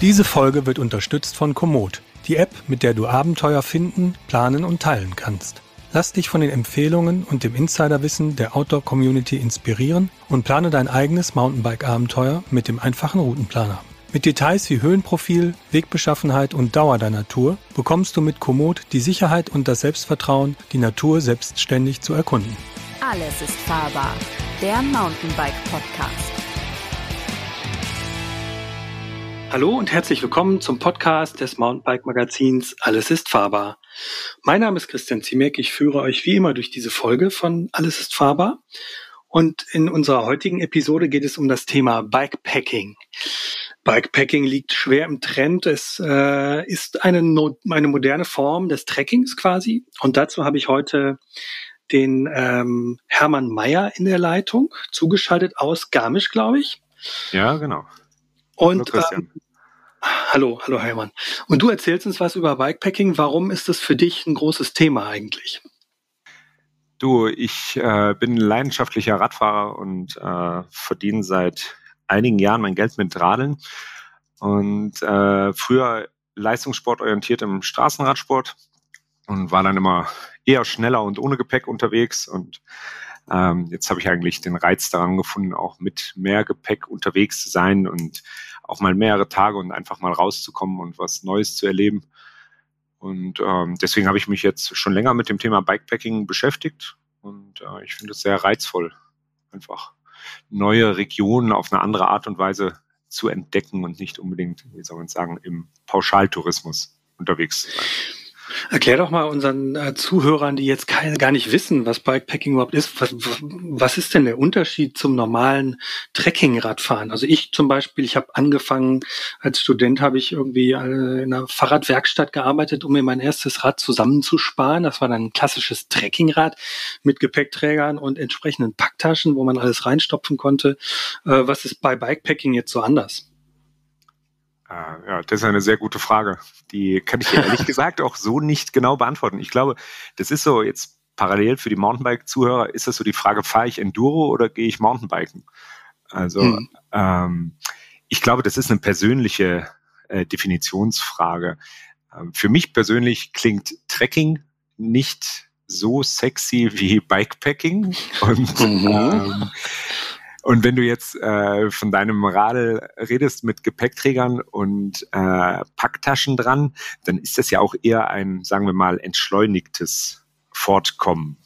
Diese Folge wird unterstützt von Komoot, die App, mit der du Abenteuer finden, planen und teilen kannst. Lass dich von den Empfehlungen und dem Insiderwissen der Outdoor-Community inspirieren und plane dein eigenes Mountainbike-Abenteuer mit dem einfachen Routenplaner. Mit Details wie Höhenprofil, Wegbeschaffenheit und Dauer deiner Tour bekommst du mit Komoot die Sicherheit und das Selbstvertrauen, die Natur selbstständig zu erkunden. Alles ist fahrbar. Der Mountainbike Hallo und herzlich willkommen zum Podcast des Mountainbike Magazins Alles ist fahrbar. Mein Name ist Christian Ziemek. Ich führe euch wie immer durch diese Folge von Alles ist fahrbar. Und in unserer heutigen Episode geht es um das Thema Bikepacking. Bikepacking liegt schwer im Trend. Es äh, ist eine, eine moderne Form des Trekkings quasi. Und dazu habe ich heute den ähm, Hermann Meyer in der Leitung, zugeschaltet aus Garmisch, glaube ich. Ja, genau. Und hallo, ähm, hallo, hallo Heimann. Und du erzählst uns was über Bikepacking. Warum ist das für dich ein großes Thema eigentlich? Du, ich äh, bin leidenschaftlicher Radfahrer und äh, verdiene seit einigen Jahren mein Geld mit Radeln. Und äh, früher leistungssportorientiert im Straßenradsport und war dann immer eher schneller und ohne Gepäck unterwegs. Und ähm, jetzt habe ich eigentlich den Reiz daran gefunden, auch mit mehr Gepäck unterwegs zu sein und auch mal mehrere Tage und einfach mal rauszukommen und was Neues zu erleben. Und ähm, deswegen habe ich mich jetzt schon länger mit dem Thema Bikepacking beschäftigt und äh, ich finde es sehr reizvoll, einfach neue Regionen auf eine andere Art und Weise zu entdecken und nicht unbedingt, wie soll man sagen, im Pauschaltourismus unterwegs zu sein. Erklär doch mal unseren äh, Zuhörern, die jetzt keine, gar nicht wissen, was Bikepacking überhaupt ist. Was, was ist denn der Unterschied zum normalen Trekkingradfahren? Also ich zum Beispiel, ich habe angefangen, als Student habe ich irgendwie äh, in einer Fahrradwerkstatt gearbeitet, um mir mein erstes Rad zusammenzusparen. Das war dann ein klassisches Trekkingrad mit Gepäckträgern und entsprechenden Packtaschen, wo man alles reinstopfen konnte. Äh, was ist bei Bikepacking jetzt so anders? Äh, ja, das ist eine sehr gute Frage. Die kann ich ehrlich gesagt auch so nicht genau beantworten. Ich glaube, das ist so jetzt parallel für die Mountainbike-Zuhörer, ist das so die Frage, fahre ich Enduro oder gehe ich Mountainbiken? Also mhm. ähm, ich glaube, das ist eine persönliche äh, Definitionsfrage. Ähm, für mich persönlich klingt Trekking nicht so sexy wie Bikepacking. Und mhm. ähm, und wenn du jetzt äh, von deinem Radl redest mit Gepäckträgern und äh, Packtaschen dran, dann ist das ja auch eher ein, sagen wir mal, entschleunigtes Fortkommen.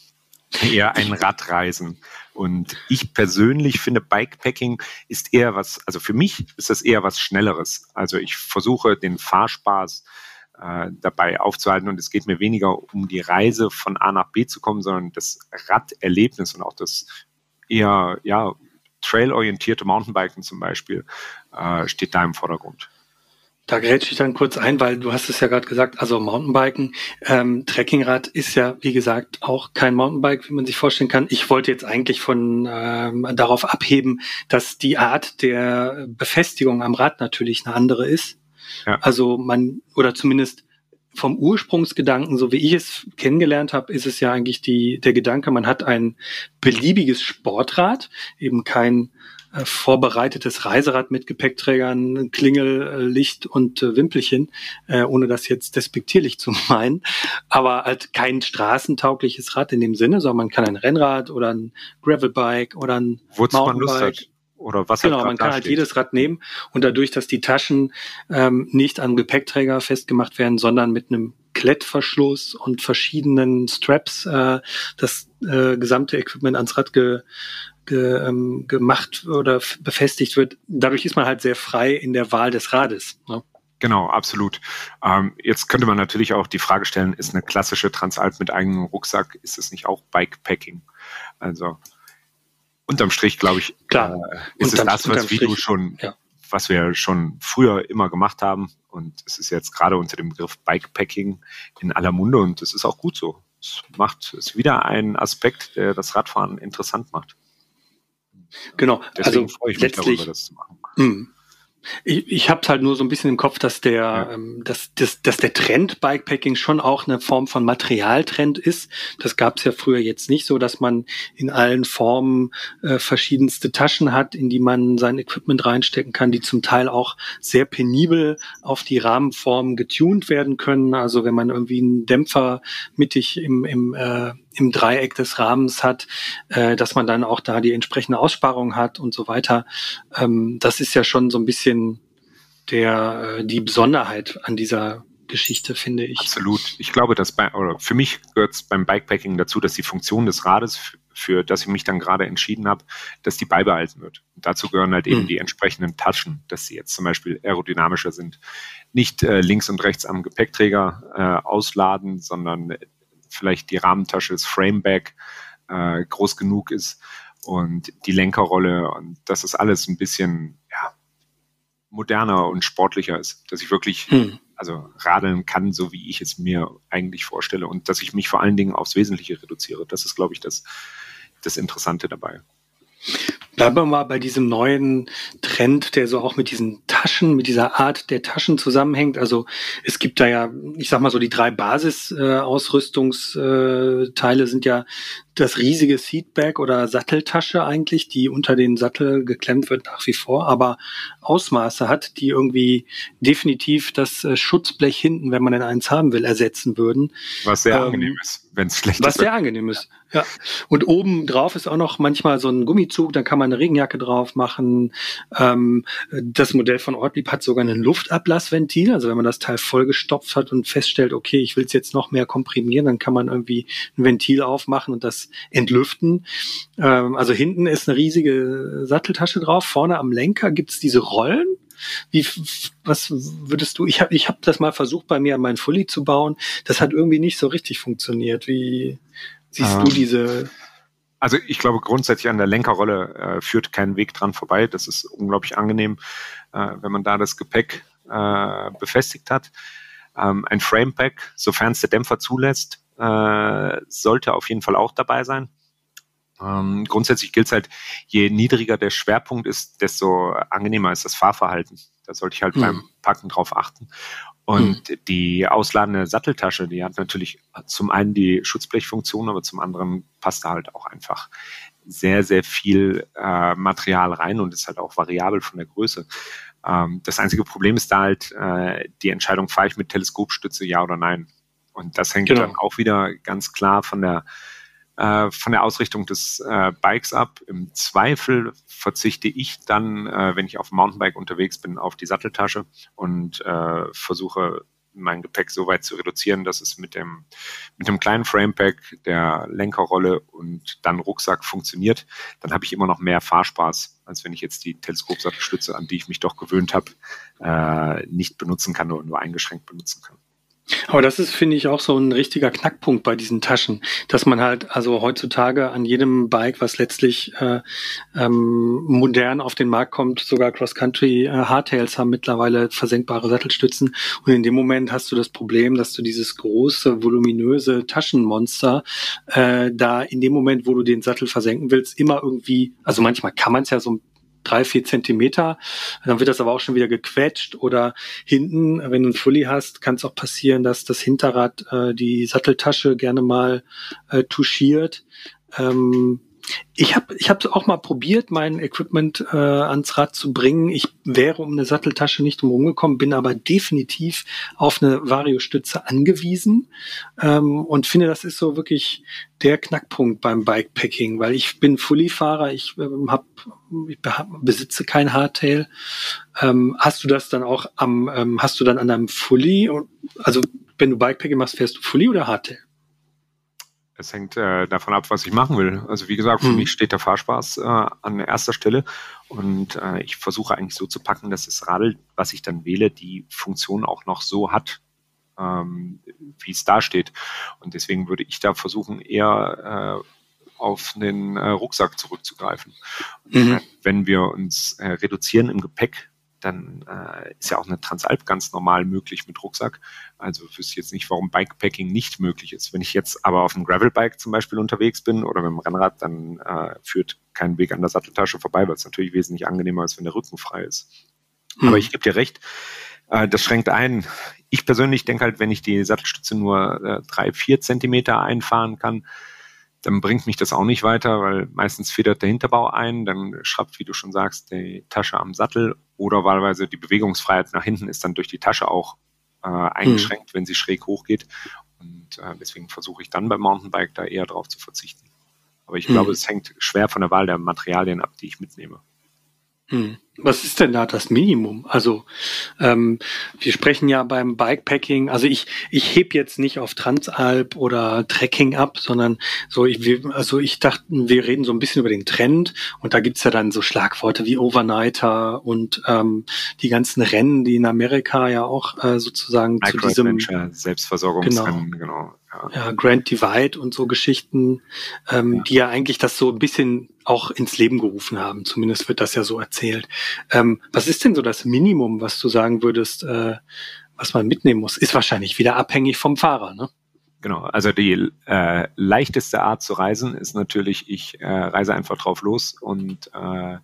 Eher ein Radreisen. Und ich persönlich finde, Bikepacking ist eher was, also für mich ist das eher was Schnelleres. Also ich versuche den Fahrspaß äh, dabei aufzuhalten und es geht mir weniger um die Reise von A nach B zu kommen, sondern das Raderlebnis und auch das eher, ja, trailorientierte Mountainbiken zum Beispiel äh, steht da im Vordergrund. Da grätsche ich dann kurz ein, weil du hast es ja gerade gesagt, also Mountainbiken, ähm, Trekkingrad ist ja, wie gesagt, auch kein Mountainbike, wie man sich vorstellen kann. Ich wollte jetzt eigentlich von ähm, darauf abheben, dass die Art der Befestigung am Rad natürlich eine andere ist. Ja. Also man, oder zumindest vom Ursprungsgedanken, so wie ich es kennengelernt habe, ist es ja eigentlich die, der Gedanke, man hat ein beliebiges Sportrad, eben kein äh, vorbereitetes Reiserad mit Gepäckträgern, Klingel, äh, Licht und äh, Wimpelchen, äh, ohne das jetzt despektierlich zu meinen, aber halt kein straßentaugliches Rad in dem Sinne, sondern man kann ein Rennrad oder ein Gravelbike oder ein Wozu Mountainbike oder was genau, man kann halt jedes Rad nehmen und dadurch, dass die Taschen ähm, nicht am Gepäckträger festgemacht werden, sondern mit einem Klettverschluss und verschiedenen Straps äh, das äh, gesamte Equipment ans Rad ge, ge, ähm, gemacht oder befestigt wird. Dadurch ist man halt sehr frei in der Wahl des Rades. Ne? Genau, absolut. Ähm, jetzt könnte man natürlich auch die Frage stellen, ist eine klassische Transalp mit eigenem Rucksack, ist es nicht auch Bikepacking? Also unterm Strich, glaube ich, Klar. Äh, ist es das, was wie du schon, ja. was wir schon früher immer gemacht haben. Und es ist jetzt gerade unter dem Begriff Bikepacking in aller Munde und es ist auch gut so. Es macht, es ist wieder ein Aspekt, der das Radfahren interessant macht. Genau. Deswegen also freue ich mich darüber, das zu machen. Mh. Ich, ich habe halt nur so ein bisschen im Kopf, dass der, ja. ähm, dass, dass, dass der Trend Bikepacking schon auch eine Form von Materialtrend ist. Das gab es ja früher jetzt nicht so, dass man in allen Formen äh, verschiedenste Taschen hat, in die man sein Equipment reinstecken kann, die zum Teil auch sehr penibel auf die Rahmenform getuned werden können. Also wenn man irgendwie einen Dämpfer mittig im, im äh, im Dreieck des Rahmens hat, äh, dass man dann auch da die entsprechende Aussparung hat und so weiter. Ähm, das ist ja schon so ein bisschen der äh, die Besonderheit an dieser Geschichte, finde ich. Absolut. Ich glaube, dass bei, oder für mich gehört es beim Bikepacking dazu, dass die Funktion des Rades, für das ich mich dann gerade entschieden habe, dass die beibehalten wird. Und dazu gehören halt eben mhm. die entsprechenden Taschen, dass sie jetzt zum Beispiel aerodynamischer sind. Nicht äh, links und rechts am Gepäckträger äh, ausladen, sondern vielleicht die Rahmentasche, das Frameback äh, groß genug ist und die Lenkerrolle und dass das alles ein bisschen ja, moderner und sportlicher ist, dass ich wirklich hm. also radeln kann, so wie ich es mir eigentlich vorstelle und dass ich mich vor allen Dingen aufs Wesentliche reduziere. Das ist, glaube ich, das, das Interessante dabei. Bleiben wir mal bei diesem neuen Trend, der so auch mit diesen Taschen, mit dieser Art der Taschen zusammenhängt. Also es gibt da ja, ich sag mal so, die drei Basisausrüstungsteile äh, sind ja das riesige Seatbag oder Satteltasche eigentlich, die unter den Sattel geklemmt wird nach wie vor, aber Ausmaße hat, die irgendwie definitiv das äh, Schutzblech hinten, wenn man denn eins haben will, ersetzen würden. Was sehr ähm, angenehm ist, wenn es schlecht was ist. Was sehr angenehm ist, ja. Und oben drauf ist auch noch manchmal so ein Gummizug, da kann man eine Regenjacke drauf machen. Ähm, das Modell von Ortlieb hat sogar ein Luftablassventil, also wenn man das Teil vollgestopft hat und feststellt, okay, ich will es jetzt noch mehr komprimieren, dann kann man irgendwie ein Ventil aufmachen und das entlüften. Ähm, also hinten ist eine riesige Satteltasche drauf, vorne am Lenker gibt's diese Rollen. Wie, was würdest du, ich habe ich hab das mal versucht bei mir an meinen Fully zu bauen, das hat irgendwie nicht so richtig funktioniert. Wie siehst ähm, du diese also ich glaube grundsätzlich an der Lenkerrolle äh, führt kein Weg dran vorbei. Das ist unglaublich angenehm, wenn man da das Gepäck äh, befestigt hat. Ähm, ein Framepack, sofern es der Dämpfer zulässt, äh, sollte auf jeden Fall auch dabei sein. Ähm, grundsätzlich gilt es halt, je niedriger der Schwerpunkt ist, desto angenehmer ist das Fahrverhalten. Da sollte ich halt mhm. beim Packen drauf achten. Und mhm. die ausladende Satteltasche, die hat natürlich zum einen die Schutzblechfunktion, aber zum anderen passt da halt auch einfach sehr, sehr viel äh, Material rein und ist halt auch variabel von der Größe. Ähm, das einzige Problem ist da halt äh, die Entscheidung, fahre ich mit Teleskopstütze, ja oder nein. Und das hängt genau. dann auch wieder ganz klar von der äh, von der Ausrichtung des äh, Bikes ab. Im Zweifel verzichte ich dann, äh, wenn ich auf dem Mountainbike unterwegs bin, auf die Satteltasche und äh, versuche mein Gepäck so weit zu reduzieren, dass es mit dem, mit dem kleinen Framepack, der Lenkerrolle und dann Rucksack funktioniert, dann habe ich immer noch mehr Fahrspaß, als wenn ich jetzt die Teleskopsattelstütze, an die ich mich doch gewöhnt habe, äh, nicht benutzen kann oder nur eingeschränkt benutzen kann. Aber das ist, finde ich, auch so ein richtiger Knackpunkt bei diesen Taschen, dass man halt also heutzutage an jedem Bike, was letztlich äh, ähm, modern auf den Markt kommt, sogar Cross-Country äh, Hardtails haben mittlerweile versenkbare Sattelstützen. Und in dem Moment hast du das Problem, dass du dieses große, voluminöse Taschenmonster äh, da in dem Moment, wo du den Sattel versenken willst, immer irgendwie, also manchmal kann man es ja so drei, vier Zentimeter. Dann wird das aber auch schon wieder gequetscht oder hinten, wenn du einen Fully hast, kann es auch passieren, dass das Hinterrad äh, die Satteltasche gerne mal äh, touchiert. Ähm, ich habe ich hab auch mal probiert, mein Equipment äh, ans Rad zu bringen. Ich wäre um eine Satteltasche nicht drum gekommen, bin aber definitiv auf eine Vario-Stütze angewiesen ähm, und finde, das ist so wirklich der Knackpunkt beim Bikepacking, weil ich bin Fully-Fahrer, ich, ähm, hab, ich besitze kein Hardtail. Ähm, hast du das dann auch am, ähm, hast du dann an deinem Fully, also wenn du Bikepacking machst, fährst du Fully oder Hardtail? Es hängt äh, davon ab, was ich machen will. Also wie gesagt, für hm. mich steht der Fahrspaß äh, an erster Stelle und äh, ich versuche eigentlich so zu packen, dass das Radl, was ich dann wähle, die Funktion auch noch so hat, ähm, wie es da steht. Und deswegen würde ich da versuchen, eher äh, auf einen äh, Rucksack zurückzugreifen. Mhm. Wenn wir uns äh, reduzieren im Gepäck, dann äh, ist ja auch eine Transalp ganz normal möglich mit Rucksack. Also wüsste ich jetzt nicht, warum Bikepacking nicht möglich ist. Wenn ich jetzt aber auf einem Gravelbike zum Beispiel unterwegs bin oder mit dem Rennrad, dann äh, führt kein Weg an der Satteltasche vorbei, weil es natürlich wesentlich angenehmer ist, wenn der Rücken frei ist. Mhm. Aber ich gebe dir recht, äh, das schränkt ein. Ich persönlich denke halt, wenn ich die Sattelstütze nur äh, drei, vier Zentimeter einfahren kann, dann bringt mich das auch nicht weiter, weil meistens federt der Hinterbau ein, dann schraubt, wie du schon sagst, die Tasche am Sattel oder wahlweise die Bewegungsfreiheit nach hinten ist dann durch die Tasche auch äh, eingeschränkt, mhm. wenn sie schräg hochgeht. Und äh, deswegen versuche ich dann beim Mountainbike da eher drauf zu verzichten. Aber ich mhm. glaube, es hängt schwer von der Wahl der Materialien ab, die ich mitnehme. Hm. Was ist denn da das Minimum? Also ähm, wir sprechen ja beim Bikepacking, also ich, ich heb jetzt nicht auf Transalp oder Trekking ab, sondern so, ich, also ich dachte, wir reden so ein bisschen über den Trend und da gibt's ja dann so Schlagworte wie Overnighter und ähm, die ganzen Rennen, die in Amerika ja auch äh, sozusagen Micro zu diesem Selbstversorgungsrennen, genau. genau ja. Grand Divide und so Geschichten, ähm, ja. die ja eigentlich das so ein bisschen auch ins Leben gerufen haben. Zumindest wird das ja so erzählt. Ähm, was ist denn so das Minimum, was du sagen würdest, äh, was man mitnehmen muss? Ist wahrscheinlich wieder abhängig vom Fahrer, ne? Genau, also die äh, leichteste Art zu reisen ist natürlich, ich äh, reise einfach drauf los und äh,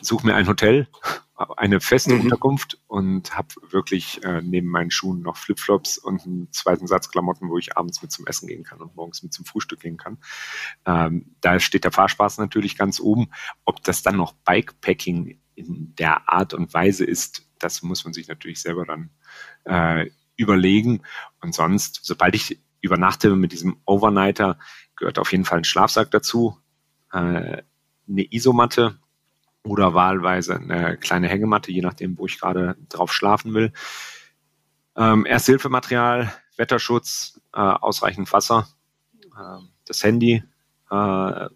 suche mir ein Hotel eine feste mhm. Unterkunft und habe wirklich äh, neben meinen Schuhen noch Flipflops und einen zweiten Satz Klamotten, wo ich abends mit zum Essen gehen kann und morgens mit zum Frühstück gehen kann. Ähm, da steht der Fahrspaß natürlich ganz oben. Ob das dann noch Bikepacking in der Art und Weise ist, das muss man sich natürlich selber dann äh, überlegen. Und sonst, sobald ich übernachte mit diesem Overnighter, gehört auf jeden Fall ein Schlafsack dazu, äh, eine Isomatte oder wahlweise eine kleine Hängematte, je nachdem, wo ich gerade drauf schlafen will. Ähm, Ersthilfematerial, Wetterschutz, äh, ausreichend Wasser, äh, das Handy, äh,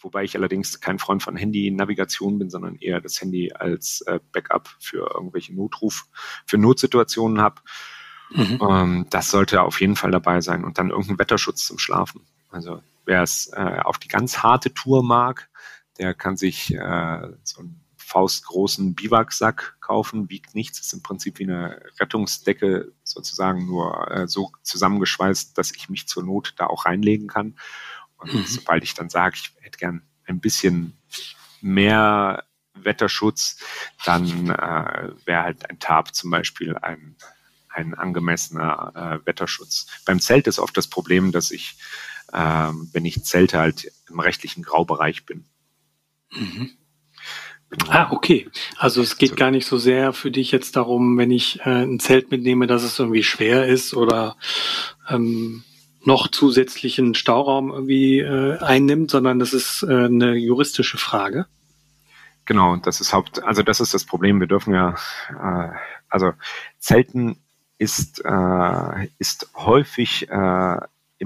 wobei ich allerdings kein Freund von Handy-Navigation bin, sondern eher das Handy als äh, Backup für irgendwelche Notruf, für Notsituationen habe. Mhm. Ähm, das sollte auf jeden Fall dabei sein und dann irgendein Wetterschutz zum Schlafen. Also wer es äh, auf die ganz harte Tour mag, der kann sich äh, so einen faustgroßen Biwaksack kaufen, wiegt nichts, ist im Prinzip wie eine Rettungsdecke sozusagen nur äh, so zusammengeschweißt, dass ich mich zur Not da auch reinlegen kann. Und mhm. sobald ich dann sage, ich hätte gern ein bisschen mehr Wetterschutz, dann äh, wäre halt ein Tarp zum Beispiel ein, ein angemessener äh, Wetterschutz. Beim Zelt ist oft das Problem, dass ich, äh, wenn ich zelte, halt im rechtlichen Graubereich bin. Mhm. Ah, okay. Also es geht so. gar nicht so sehr für dich jetzt darum, wenn ich äh, ein Zelt mitnehme, dass es irgendwie schwer ist oder ähm, noch zusätzlichen Stauraum irgendwie äh, einnimmt, sondern das ist äh, eine juristische Frage. Genau, das ist Haupt, also das ist das Problem. Wir dürfen ja, äh, also Zelten ist äh, ist häufig äh,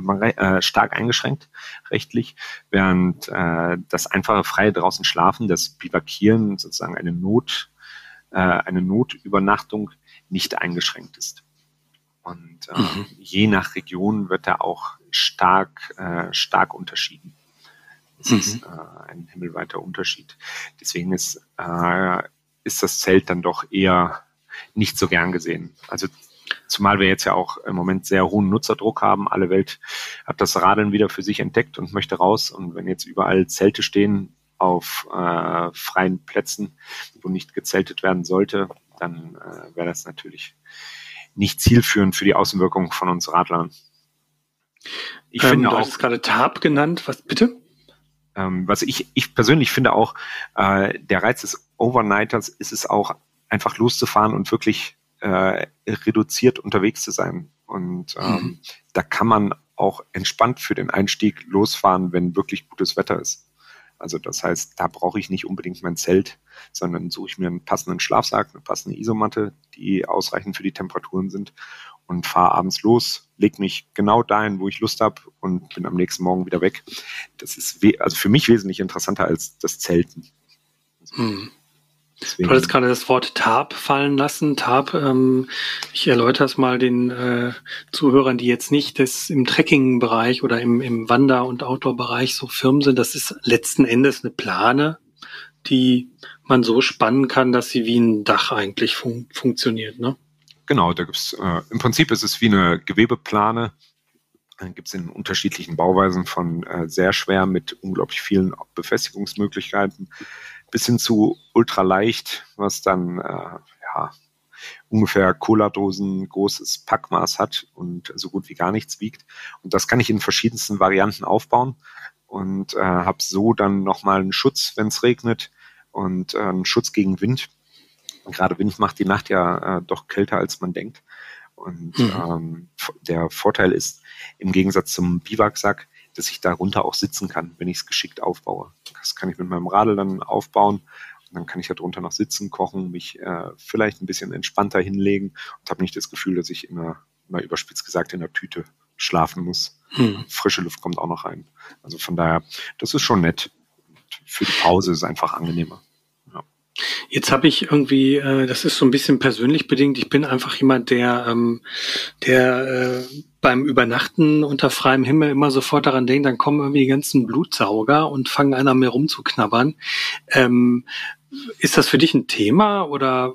äh, stark eingeschränkt rechtlich, während äh, das einfache freie draußen schlafen, das Bivakieren sozusagen eine Not, äh, eine Notübernachtung nicht eingeschränkt ist. Und äh, mhm. je nach Region wird da auch stark, äh, stark unterschieden. Das mhm. ist äh, ein himmelweiter Unterschied. Deswegen ist, äh, ist das Zelt dann doch eher nicht so gern gesehen. Also Zumal wir jetzt ja auch im Moment sehr hohen Nutzerdruck haben. Alle Welt hat das Radeln wieder für sich entdeckt und möchte raus. Und wenn jetzt überall Zelte stehen auf äh, freien Plätzen, wo nicht gezeltet werden sollte, dann äh, wäre das natürlich nicht zielführend für die Außenwirkung von uns Radlern. Ich ähm, finde du auch, hast gerade TAP genannt. Was bitte? Ähm, was ich, ich persönlich finde auch, äh, der Reiz des Overnighters ist es auch, einfach loszufahren und wirklich äh, reduziert unterwegs zu sein. Und ähm, mhm. da kann man auch entspannt für den Einstieg losfahren, wenn wirklich gutes Wetter ist. Also das heißt, da brauche ich nicht unbedingt mein Zelt, sondern suche ich mir einen passenden Schlafsack, eine passende Isomatte, die ausreichend für die Temperaturen sind und fahre abends los, leg mich genau dahin, wo ich Lust habe und bin am nächsten Morgen wieder weg. Das ist also für mich wesentlich interessanter als das Zelten. Mhm. Deswegen. Du hattest gerade das Wort Tarp fallen lassen. Tarp, ähm, ich erläutere es mal den äh, Zuhörern, die jetzt nicht das im Trekking-Bereich oder im, im Wander- und Outdoor-Bereich so firm sind. Das ist letzten Endes eine Plane, die man so spannen kann, dass sie wie ein Dach eigentlich fun funktioniert. Ne? Genau, da gibt's äh, im Prinzip ist es wie eine Gewebeplane. Dann gibt es in unterschiedlichen Bauweisen von äh, sehr schwer mit unglaublich vielen Befestigungsmöglichkeiten bis hin zu ultraleicht, was dann äh, ja, ungefähr Cola-Dosen großes Packmaß hat und so gut wie gar nichts wiegt. Und das kann ich in verschiedensten Varianten aufbauen und äh, habe so dann nochmal einen Schutz, wenn es regnet und äh, einen Schutz gegen Wind. Gerade Wind macht die Nacht ja äh, doch kälter, als man denkt. Und mhm. ähm, der Vorteil ist, im Gegensatz zum Biwaksack, dass ich darunter auch sitzen kann, wenn ich es geschickt aufbaue. Das kann ich mit meinem Radl dann aufbauen und dann kann ich darunter noch sitzen, kochen, mich äh, vielleicht ein bisschen entspannter hinlegen und habe nicht das Gefühl, dass ich einer, mal überspitzt gesagt, in einer Tüte schlafen muss. Hm. Frische Luft kommt auch noch rein. Also von daher, das ist schon nett. für die Pause ist es einfach angenehmer. Jetzt habe ich irgendwie, äh, das ist so ein bisschen persönlich bedingt. Ich bin einfach jemand, der, ähm, der äh, beim Übernachten unter freiem Himmel immer sofort daran denkt, dann kommen irgendwie die ganzen Blutsauger und fangen an an mir rumzuknabbern. Ähm, ist das für dich ein Thema oder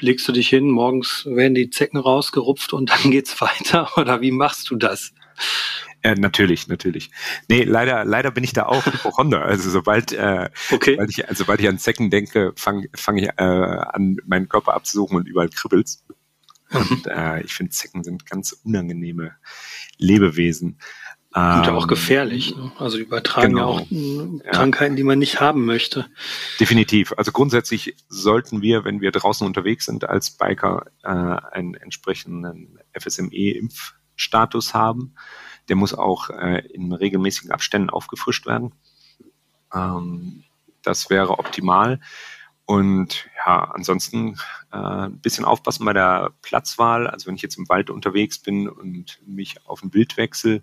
legst du dich hin, morgens werden die Zecken rausgerupft und dann geht's weiter oder wie machst du das? Ja, natürlich, natürlich. Nee, leider, leider bin ich da auch Hypochonder. Also sobald, äh, okay. sobald, ich, sobald ich an Zecken denke, fange fang ich äh, an, meinen Körper abzusuchen und überall kribbelt's. Mhm. Und äh, ich finde, Zecken sind ganz unangenehme Lebewesen. Und auch ähm, gefährlich. Ne? Also übertragen genau. ja auch äh, Krankheiten, die man nicht haben möchte. Definitiv. Also grundsätzlich sollten wir, wenn wir draußen unterwegs sind als Biker, äh, einen entsprechenden FSME-Impfstatus haben. Der muss auch äh, in regelmäßigen Abständen aufgefrischt werden. Ähm, das wäre optimal. Und ja, ansonsten äh, ein bisschen aufpassen bei der Platzwahl. Also wenn ich jetzt im Wald unterwegs bin und mich auf den Wildwechsel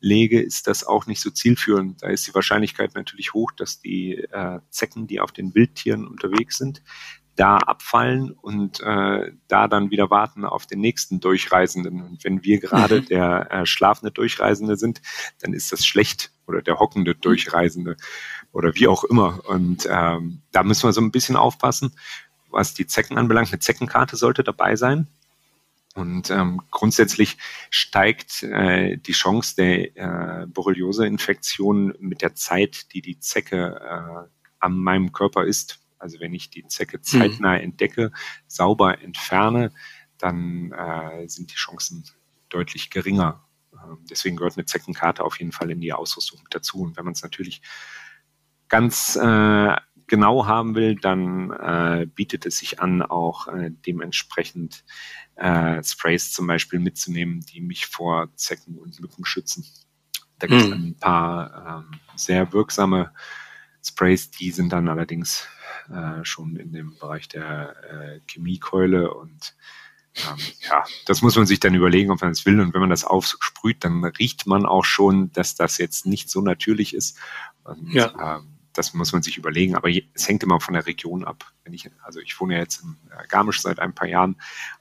lege, ist das auch nicht so zielführend. Da ist die Wahrscheinlichkeit natürlich hoch, dass die äh, Zecken, die auf den Wildtieren unterwegs sind, da abfallen und äh, da dann wieder warten auf den nächsten Durchreisenden. Und wenn wir gerade mhm. der äh, schlafende Durchreisende sind, dann ist das schlecht oder der hockende Durchreisende oder wie auch immer. Und ähm, da müssen wir so ein bisschen aufpassen, was die Zecken anbelangt. Eine Zeckenkarte sollte dabei sein. Und ähm, grundsätzlich steigt äh, die Chance der äh, Borreliose-Infektion mit der Zeit, die die Zecke äh, an meinem Körper ist. Also wenn ich die Zecke zeitnah mhm. entdecke, sauber entferne, dann äh, sind die Chancen deutlich geringer. Ähm, deswegen gehört eine Zeckenkarte auf jeden Fall in die Ausrüstung mit dazu. Und wenn man es natürlich ganz äh, genau haben will, dann äh, bietet es sich an, auch äh, dementsprechend äh, Sprays zum Beispiel mitzunehmen, die mich vor Zecken und Mücken schützen. Da gibt es mhm. ein paar ähm, sehr wirksame Sprays, die sind dann allerdings äh, schon in dem Bereich der äh, Chemiekeule und ähm, ja, das muss man sich dann überlegen, ob man das will. Und wenn man das aufsprüht, dann riecht man auch schon, dass das jetzt nicht so natürlich ist. Und, ja. ähm, das muss man sich überlegen. Aber es hängt immer von der Region ab. Ich, also ich wohne ja jetzt in Garmisch seit ein paar Jahren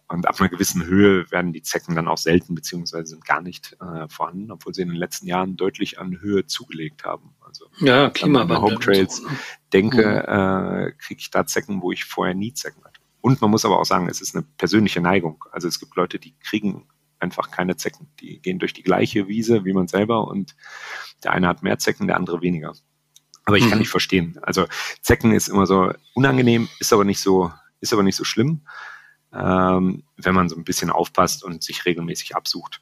und ab einer gewissen Höhe werden die Zecken dann auch selten beziehungsweise sind gar nicht äh, vorhanden, obwohl sie in den letzten Jahren deutlich an Höhe zugelegt haben. Also ja, Klimawandel. Home Trails so, ne? denke, mhm. äh, kriege ich da Zecken, wo ich vorher nie Zecken hatte. Und man muss aber auch sagen, es ist eine persönliche Neigung. Also es gibt Leute, die kriegen einfach keine Zecken. Die gehen durch die gleiche Wiese wie man selber und der eine hat mehr Zecken, der andere weniger. Aber ich kann mhm. nicht verstehen. Also Zecken ist immer so unangenehm, ist aber nicht so, ist aber nicht so schlimm, ähm, wenn man so ein bisschen aufpasst und sich regelmäßig absucht.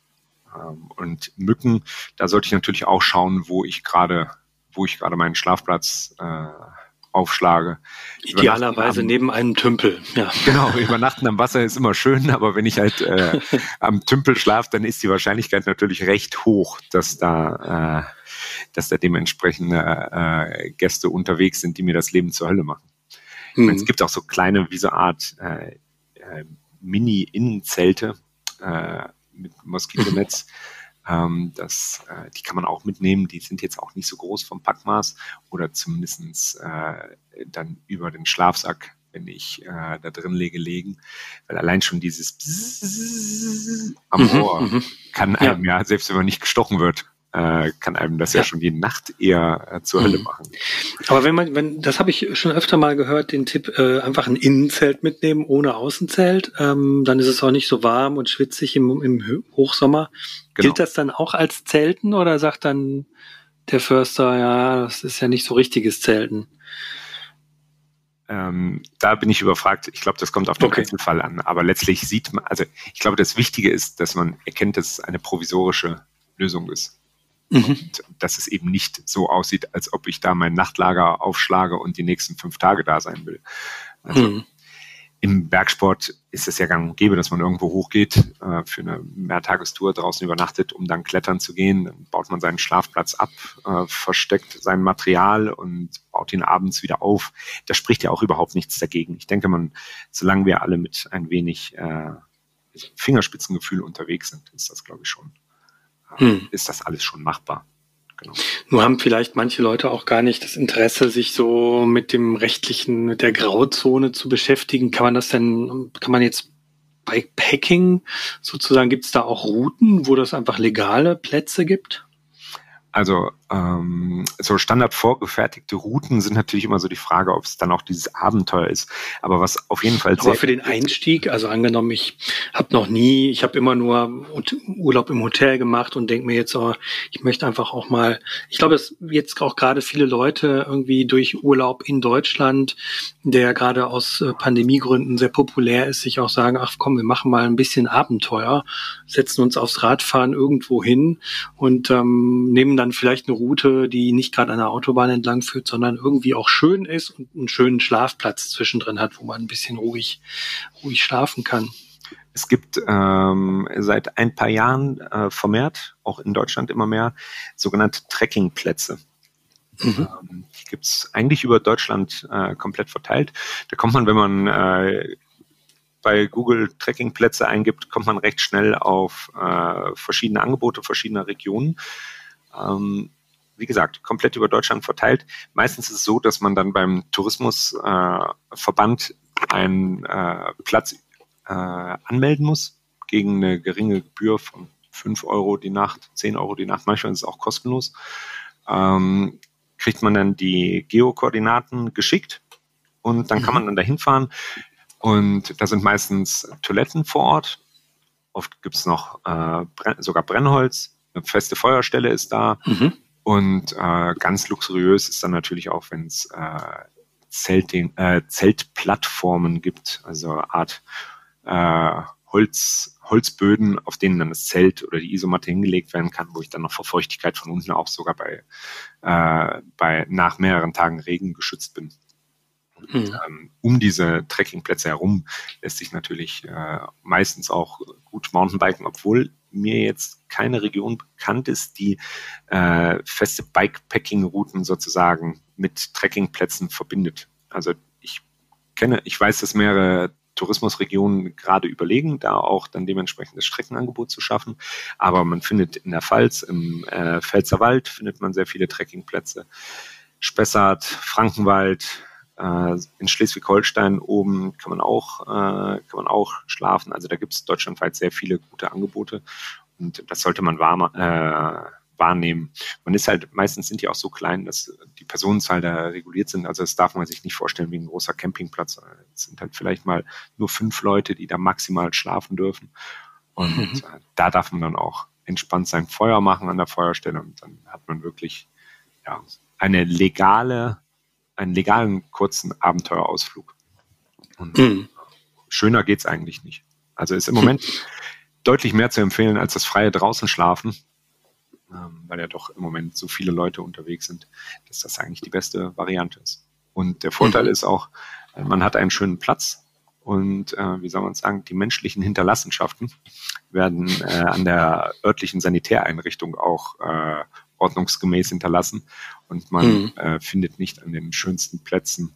Ähm, und Mücken, da sollte ich natürlich auch schauen, wo ich gerade, wo ich gerade meinen Schlafplatz äh, aufschlage. Idealerweise am, neben einem Tümpel, ja. Genau, übernachten am Wasser ist immer schön, aber wenn ich halt äh, am Tümpel schlafe, dann ist die Wahrscheinlichkeit natürlich recht hoch, dass da äh, dass da dementsprechende äh, Gäste unterwegs sind, die mir das Leben zur Hölle machen. Mhm. Meine, es gibt auch so kleine, wie so Art äh, äh, Mini-Innenzelte äh, mit Moskitonetz. Ähm, das, äh, die kann man auch mitnehmen. Die sind jetzt auch nicht so groß vom Packmaß oder zumindestens äh, dann über den Schlafsack wenn ich äh, da drin lege, legen. Weil allein schon dieses Bzzz am mhm, Ohr mhm, kann einem ja. ja, selbst wenn man nicht gestochen wird, äh, kann einem das ja, ja schon die Nacht eher äh, zur Hölle mhm. machen. Aber wenn man, wenn, das habe ich schon öfter mal gehört, den Tipp, äh, einfach ein Innenzelt mitnehmen ohne Außenzelt, ähm, dann ist es auch nicht so warm und schwitzig im, im Hochsommer. Genau. Gilt das dann auch als Zelten oder sagt dann der Förster, ja, das ist ja nicht so richtiges Zelten? ähm, da bin ich überfragt. Ich glaube, das kommt auf den okay. Einzelfall an. Aber letztlich sieht man, also ich glaube, das Wichtige ist, dass man erkennt, dass es eine provisorische Lösung ist. Mhm. Und dass es eben nicht so aussieht, als ob ich da mein Nachtlager aufschlage und die nächsten fünf Tage da sein will. Also mhm im Bergsport ist es ja gang und gäbe, dass man irgendwo hochgeht, äh, für eine Mehrtagestour draußen übernachtet, um dann klettern zu gehen. Dann baut man seinen Schlafplatz ab, äh, versteckt sein Material und baut ihn abends wieder auf. Da spricht ja auch überhaupt nichts dagegen. Ich denke, man, solange wir alle mit ein wenig äh, Fingerspitzengefühl unterwegs sind, ist das, glaube ich, schon, hm. ist das alles schon machbar. Genau. Nur haben vielleicht manche Leute auch gar nicht das Interesse, sich so mit dem rechtlichen, mit der Grauzone zu beschäftigen. Kann man das denn, kann man jetzt bei Packing sozusagen, gibt es da auch Routen, wo das einfach legale Plätze gibt? Also ähm, so standard vorgefertigte Routen sind natürlich immer so die Frage, ob es dann auch dieses Abenteuer ist. Aber was auf jeden Fall. Aber für den Einstieg, also angenommen, ich habe noch nie, ich habe immer nur Urlaub im Hotel gemacht und denke mir jetzt, oh, ich möchte einfach auch mal. Ich glaube, dass jetzt auch gerade viele Leute irgendwie durch Urlaub in Deutschland, der gerade aus äh, Pandemiegründen sehr populär ist, sich auch sagen, ach komm, wir machen mal ein bisschen Abenteuer, setzen uns aufs Radfahren irgendwo hin und ähm, nehmen dann dann vielleicht eine Route, die nicht gerade an der Autobahn entlang führt, sondern irgendwie auch schön ist und einen schönen Schlafplatz zwischendrin hat, wo man ein bisschen ruhig, ruhig schlafen kann. Es gibt ähm, seit ein paar Jahren äh, vermehrt, auch in Deutschland immer mehr, sogenannte Trekkingplätze. Mhm. Ähm, die gibt es eigentlich über Deutschland äh, komplett verteilt. Da kommt man, wenn man äh, bei Google Trekkingplätze eingibt, kommt man recht schnell auf äh, verschiedene Angebote verschiedener Regionen. Ähm, wie gesagt, komplett über Deutschland verteilt. Meistens ist es so, dass man dann beim Tourismusverband äh, einen äh, Platz äh, anmelden muss gegen eine geringe Gebühr von 5 Euro die Nacht, 10 Euro die Nacht, manchmal ist es auch kostenlos. Ähm, kriegt man dann die Geokoordinaten geschickt und dann kann mhm. man dann dahin fahren und da sind meistens Toiletten vor Ort. Oft gibt es noch äh, sogar Brennholz, eine feste Feuerstelle ist da. Mhm. Und äh, ganz luxuriös ist dann natürlich auch, wenn es äh, Zelting, äh, Zeltplattformen gibt, also Art äh, Holz, Holzböden, auf denen dann das Zelt oder die Isomatte hingelegt werden kann, wo ich dann noch vor Feuchtigkeit von unten auch sogar bei, äh, bei nach mehreren Tagen Regen geschützt bin. Mhm. ähm, um diese Trekkingplätze herum lässt sich natürlich äh, meistens auch gut Mountainbiken, obwohl mir jetzt keine Region bekannt ist, die äh, feste Bikepacking-Routen sozusagen mit Trekkingplätzen verbindet. Also ich kenne, ich weiß, dass mehrere Tourismusregionen gerade überlegen, da auch dann dementsprechend das Streckenangebot zu schaffen. Aber man findet in der Pfalz, im äh, Pfälzerwald findet man sehr viele Trekkingplätze. Spessart, Frankenwald, in Schleswig-Holstein oben kann man auch, äh, kann man auch schlafen. Also da gibt es deutschlandweit sehr viele gute Angebote und das sollte man warm, äh, wahrnehmen. Man ist halt, meistens sind die auch so klein, dass die Personenzahl da reguliert sind. Also das darf man sich nicht vorstellen wie ein großer Campingplatz. Es sind halt vielleicht mal nur fünf Leute, die da maximal schlafen dürfen. Und mhm. Äh, da darf man dann auch entspannt sein Feuer machen an der Feuerstelle und dann hat man wirklich ja, eine legale einen legalen kurzen Abenteuerausflug. Und mhm. schöner geht's eigentlich nicht. Also ist im Moment deutlich mehr zu empfehlen als das freie draußen schlafen, ähm, weil ja doch im Moment so viele Leute unterwegs sind, dass das eigentlich die beste Variante ist. Und der Vorteil mhm. ist auch, äh, man hat einen schönen Platz und äh, wie soll man sagen, die menschlichen Hinterlassenschaften werden äh, an der örtlichen Sanitäreinrichtung auch äh, ordnungsgemäß hinterlassen und man mhm. äh, findet nicht an den schönsten Plätzen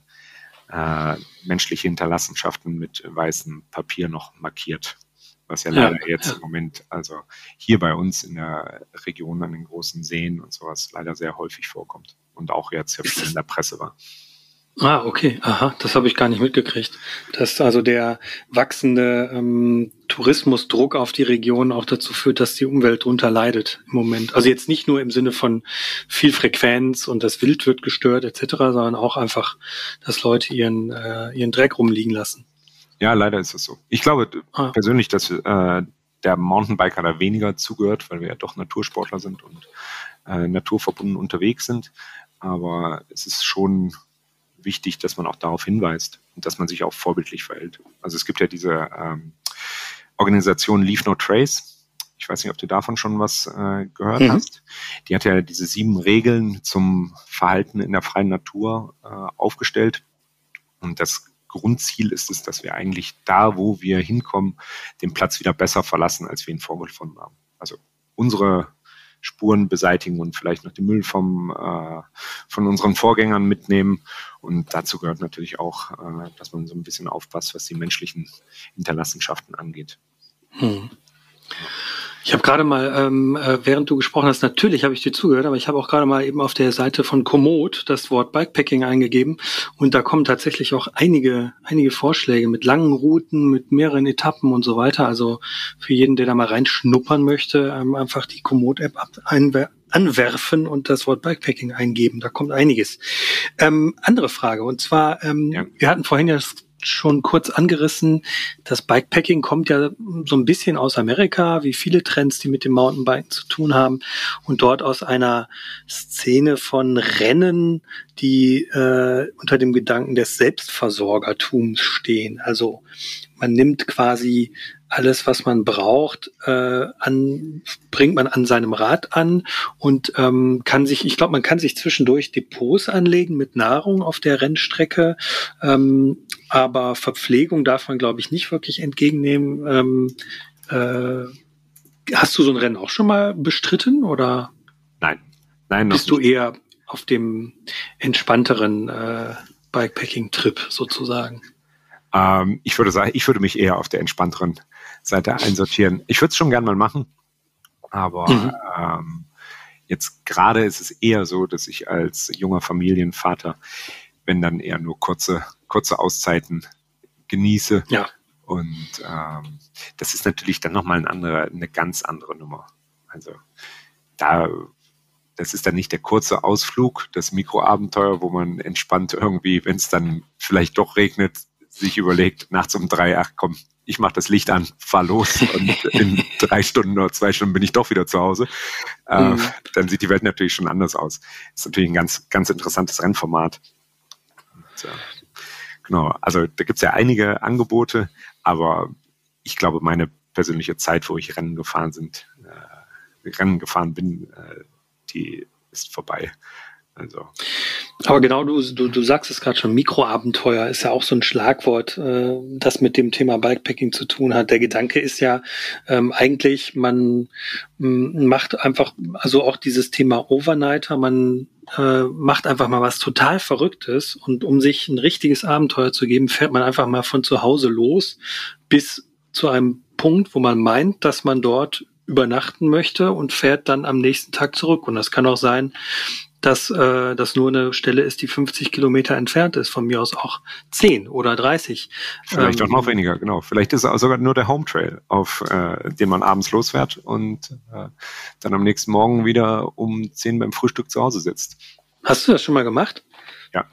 äh, menschliche Hinterlassenschaften mit weißem Papier noch markiert. Was ja leider ja, jetzt ja. im Moment, also hier bei uns in der Region an den großen Seen und sowas leider sehr häufig vorkommt und auch jetzt in der Presse war. Ah, okay, aha, das habe ich gar nicht mitgekriegt. Dass also der wachsende ähm, Tourismusdruck auf die Region auch dazu führt, dass die Umwelt drunter leidet im Moment. Also jetzt nicht nur im Sinne von viel Frequenz und das Wild wird gestört etc., sondern auch einfach, dass Leute ihren, äh, ihren Dreck rumliegen lassen. Ja, leider ist es so. Ich glaube ah. persönlich, dass äh, der Mountainbiker da weniger zugehört, weil wir ja doch Natursportler sind und äh, naturverbunden unterwegs sind. Aber es ist schon wichtig, dass man auch darauf hinweist und dass man sich auch vorbildlich verhält. Also es gibt ja diese ähm, Organisation Leave No Trace. Ich weiß nicht, ob du davon schon was äh, gehört mhm. hast. Die hat ja diese sieben Regeln zum Verhalten in der freien Natur äh, aufgestellt. Und das Grundziel ist es, dass wir eigentlich da, wo wir hinkommen, den Platz wieder besser verlassen, als wir ihn vorgefunden haben. Also unsere Spuren beseitigen und vielleicht noch den Müll vom, äh, von unseren Vorgängern mitnehmen. Und dazu gehört natürlich auch, äh, dass man so ein bisschen aufpasst, was die menschlichen Hinterlassenschaften angeht. Hm. Ich habe gerade mal, ähm, äh, während du gesprochen hast, natürlich habe ich dir zugehört, aber ich habe auch gerade mal eben auf der Seite von Komoot das Wort Bikepacking eingegeben und da kommen tatsächlich auch einige, einige Vorschläge mit langen Routen, mit mehreren Etappen und so weiter. Also für jeden, der da mal reinschnuppern möchte, ähm, einfach die Komoot-App anwerfen und das Wort Bikepacking eingeben. Da kommt einiges. Ähm, andere Frage und zwar, ähm, ja. wir hatten vorhin ja schon kurz angerissen. Das Bikepacking kommt ja so ein bisschen aus Amerika, wie viele Trends, die mit dem Mountainbiken zu tun haben. Und dort aus einer Szene von Rennen, die äh, unter dem Gedanken des Selbstversorgertums stehen. Also man nimmt quasi alles, was man braucht, äh, an, bringt man an seinem Rad an und ähm, kann sich, ich glaube, man kann sich zwischendurch Depots anlegen mit Nahrung auf der Rennstrecke, ähm, aber Verpflegung darf man, glaube ich, nicht wirklich entgegennehmen. Ähm, äh, hast du so ein Rennen auch schon mal bestritten oder? Nein, nein. Bist du eher auf dem entspannteren äh, Bikepacking-Trip sozusagen? Ähm, ich würde sagen, ich würde mich eher auf der entspannteren Seite einsortieren. Ich würde es schon gern mal machen, aber mhm. ähm, jetzt gerade ist es eher so, dass ich als junger Familienvater, wenn dann eher nur kurze, kurze Auszeiten genieße. Ja. Und ähm, das ist natürlich dann nochmal eine andere, eine ganz andere Nummer. Also da, das ist dann nicht der kurze Ausflug, das Mikroabenteuer, wo man entspannt irgendwie, wenn es dann vielleicht doch regnet, sich überlegt, nachts um drei, ach komm, ich mache das Licht an, fahr los und in drei Stunden oder zwei Stunden bin ich doch wieder zu Hause. Äh, mhm. Dann sieht die Welt natürlich schon anders aus. Ist natürlich ein ganz, ganz interessantes Rennformat. Und, äh, genau, also da gibt's ja einige Angebote, aber ich glaube, meine persönliche Zeit, wo ich Rennen gefahren sind, äh, Rennen gefahren bin, äh, die ist vorbei. Also. Aber genau, du, du, du sagst es gerade schon, Mikroabenteuer ist ja auch so ein Schlagwort, äh, das mit dem Thema Bikepacking zu tun hat. Der Gedanke ist ja ähm, eigentlich, man macht einfach, also auch dieses Thema Overnighter, man äh, macht einfach mal was total Verrücktes und um sich ein richtiges Abenteuer zu geben, fährt man einfach mal von zu Hause los bis zu einem Punkt, wo man meint, dass man dort übernachten möchte und fährt dann am nächsten Tag zurück. Und das kann auch sein, dass äh, das nur eine Stelle ist, die 50 Kilometer entfernt ist, von mir aus auch 10 oder 30. Vielleicht ähm, auch noch weniger, genau. Vielleicht ist es sogar nur der Home Trail, auf äh, den man abends losfährt und äh, dann am nächsten Morgen wieder um 10 beim Frühstück zu Hause sitzt. Hast du das schon mal gemacht? Ja.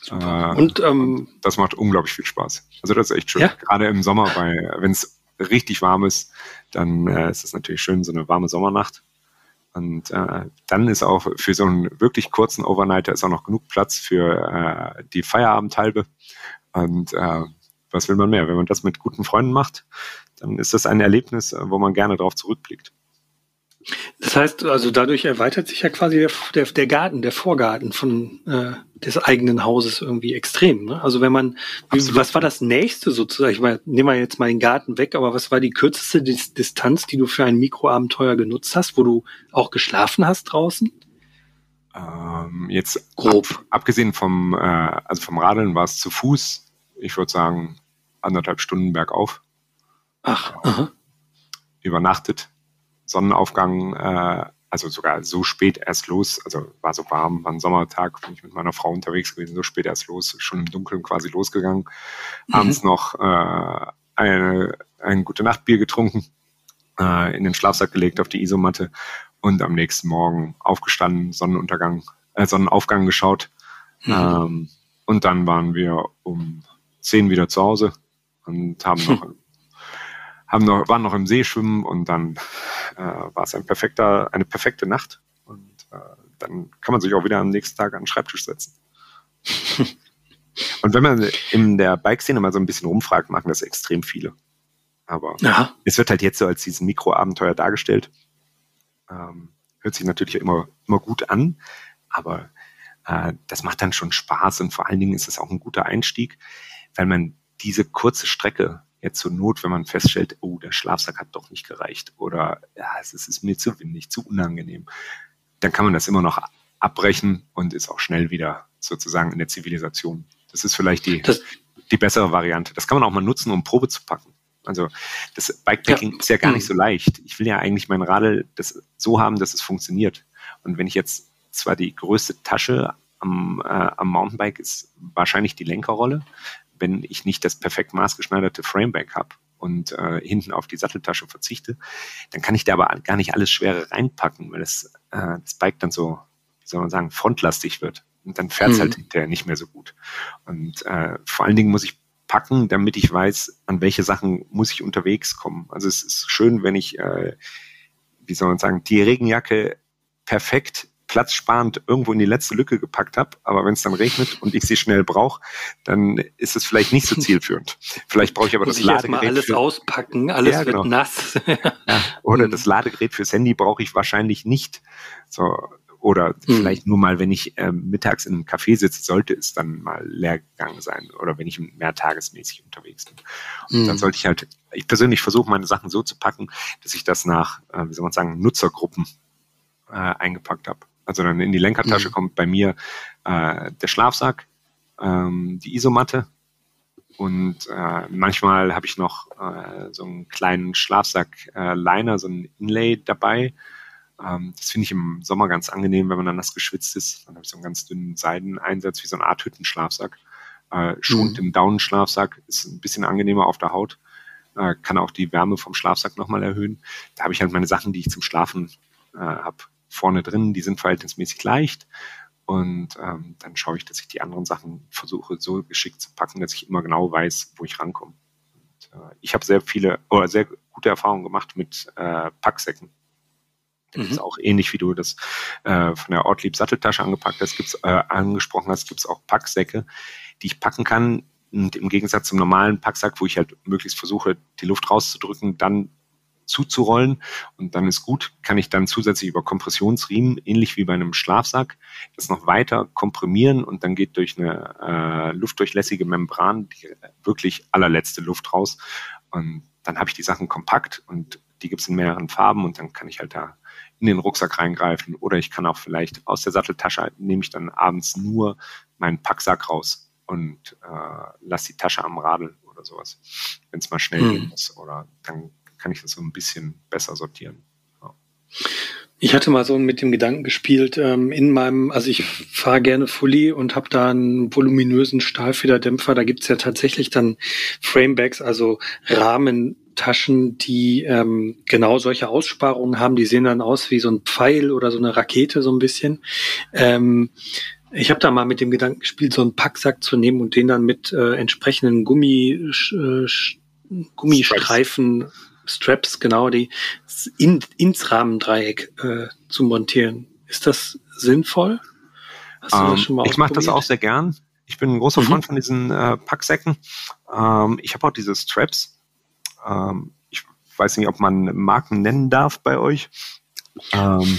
Super. Äh, und, ähm, das macht unglaublich viel Spaß. Also das ist echt schön. Ja? Gerade im Sommer, weil wenn es richtig warm ist, dann äh, ist es natürlich schön, so eine warme Sommernacht. Und äh, dann ist auch für so einen wirklich kurzen Overnighter ist auch noch genug Platz für äh, die Feierabendhalbe. Und äh, was will man mehr? Wenn man das mit guten Freunden macht, dann ist das ein Erlebnis, wo man gerne darauf zurückblickt. Das heißt, also dadurch erweitert sich ja quasi der, der, der Garten, der Vorgarten von äh, des eigenen Hauses irgendwie extrem. Ne? Also wenn man, wie, was war das nächste sozusagen? Ich meine, nehmen wir jetzt mal den Garten weg, aber was war die kürzeste Dis Distanz, die du für ein Mikroabenteuer genutzt hast, wo du auch geschlafen hast draußen? Ähm, jetzt grob. Ab, abgesehen vom, äh, also vom Radeln war es zu Fuß. Ich würde sagen anderthalb Stunden bergauf. Ach, aha. Übernachtet Sonnenaufgang, äh, also sogar so spät erst los, also war so warm, war ein Sommertag, bin ich mit meiner Frau unterwegs gewesen, so spät erst los, schon im Dunkeln quasi losgegangen, mhm. abends noch äh, eine, ein gute Nachtbier getrunken, äh, in den Schlafsack gelegt auf die Isomatte und am nächsten Morgen aufgestanden, Sonnenuntergang, äh, Sonnenaufgang geschaut. Mhm. Ähm, und dann waren wir um zehn wieder zu Hause und haben noch haben noch, waren noch im See schwimmen und dann äh, war es ein perfekter, eine perfekte Nacht. Und äh, dann kann man sich auch wieder am nächsten Tag an den Schreibtisch setzen. Und wenn man in der Bike-Szene mal so ein bisschen rumfragt, machen das extrem viele. Aber Aha. es wird halt jetzt so als diesen Mikroabenteuer dargestellt. Ähm, hört sich natürlich immer, immer gut an, aber äh, das macht dann schon Spaß und vor allen Dingen ist es auch ein guter Einstieg, weil man diese kurze Strecke jetzt zur Not, wenn man feststellt, oh, der Schlafsack hat doch nicht gereicht oder ja, es ist mir zu windig, zu unangenehm, dann kann man das immer noch abbrechen und ist auch schnell wieder sozusagen in der Zivilisation. Das ist vielleicht die, das, die bessere Variante. Das kann man auch mal nutzen, um Probe zu packen. Also das Bikepacking ja. ist ja gar nicht so leicht. Ich will ja eigentlich mein Radl das so haben, dass es funktioniert. Und wenn ich jetzt zwar die größte Tasche am, äh, am Mountainbike ist wahrscheinlich die Lenkerrolle, wenn ich nicht das perfekt maßgeschneiderte Frameback habe und äh, hinten auf die Satteltasche verzichte, dann kann ich da aber gar nicht alles Schwere reinpacken, weil das, äh, das Bike dann so, wie soll man sagen, frontlastig wird. Und dann fährt es mhm. halt hinterher nicht mehr so gut. Und äh, vor allen Dingen muss ich packen, damit ich weiß, an welche Sachen muss ich unterwegs kommen. Also es ist schön, wenn ich, äh, wie soll man sagen, die Regenjacke perfekt platzsparend irgendwo in die letzte Lücke gepackt habe, aber wenn es dann regnet und ich sie schnell brauche, dann ist es vielleicht nicht so zielführend. Vielleicht brauche ich aber Muss das ich Ladegerät. Mal alles für, auspacken, alles ja, genau. wird nass. ja, oder mhm. das Ladegerät fürs Handy brauche ich wahrscheinlich nicht. So, oder mhm. vielleicht nur mal, wenn ich äh, mittags in einem Café sitze, sollte es dann mal leer gegangen sein. Oder wenn ich mehr tagesmäßig unterwegs bin. Und mhm. dann sollte ich halt, ich persönlich versuche meine Sachen so zu packen, dass ich das nach, äh, wie soll man sagen, Nutzergruppen äh, eingepackt habe. Also dann in die Lenkertasche mhm. kommt bei mir äh, der Schlafsack, ähm, die Isomatte und äh, manchmal habe ich noch äh, so einen kleinen Schlafsack-Liner, äh, so ein Inlay dabei. Ähm, das finde ich im Sommer ganz angenehm, wenn man dann das geschwitzt ist. Dann habe ich so einen ganz dünnen Seideneinsatz wie so eine Art Hüttenschlafsack. Äh, schont mhm. im Daunenschlafsack, ist ein bisschen angenehmer auf der Haut. Äh, kann auch die Wärme vom Schlafsack nochmal erhöhen. Da habe ich halt meine Sachen, die ich zum Schlafen äh, habe vorne drin, die sind verhältnismäßig leicht. Und ähm, dann schaue ich, dass ich die anderen Sachen versuche so geschickt zu packen, dass ich immer genau weiß, wo ich rankomme. Und, äh, ich habe sehr viele oder sehr gute Erfahrungen gemacht mit äh, Packsäcken. Das mhm. ist auch ähnlich wie du das äh, von der Ortlieb Satteltasche angepackt hast, gibt's, äh, angesprochen hast, gibt es auch Packsäcke, die ich packen kann. Und im Gegensatz zum normalen Packsack, wo ich halt möglichst versuche, die Luft rauszudrücken, dann zuzurollen. Und dann ist gut, kann ich dann zusätzlich über Kompressionsriemen, ähnlich wie bei einem Schlafsack, das noch weiter komprimieren und dann geht durch eine äh, luftdurchlässige Membran die wirklich allerletzte Luft raus. Und dann habe ich die Sachen kompakt und die gibt es in mehreren Farben und dann kann ich halt da in den Rucksack reingreifen oder ich kann auch vielleicht aus der Satteltasche nehme ich dann abends nur meinen Packsack raus und äh, lasse die Tasche am Radl oder sowas, wenn es mal schnell mhm. gehen muss. Oder dann kann ich das so ein bisschen besser sortieren. Ja. Ich hatte mal so mit dem Gedanken gespielt, ähm, in meinem, also ich fahre gerne Fully und habe da einen voluminösen Stahlfederdämpfer. Da gibt's ja tatsächlich dann Framebacks, also Rahmentaschen, die ähm, genau solche Aussparungen haben. Die sehen dann aus wie so ein Pfeil oder so eine Rakete so ein bisschen. Ähm, ich habe da mal mit dem Gedanken gespielt, so einen Packsack zu nehmen und den dann mit äh, entsprechenden Gummi, äh, Gummistreifen Straps, genau, die in, ins Rahmendreieck äh, zu montieren. Ist das sinnvoll? Hast du das ähm, schon mal Ich mache das auch sehr gern. Ich bin ein großer mhm. Freund von diesen äh, Packsäcken. Ähm, ich habe auch diese Straps. Ähm, ich weiß nicht, ob man Marken nennen darf bei euch. Ähm,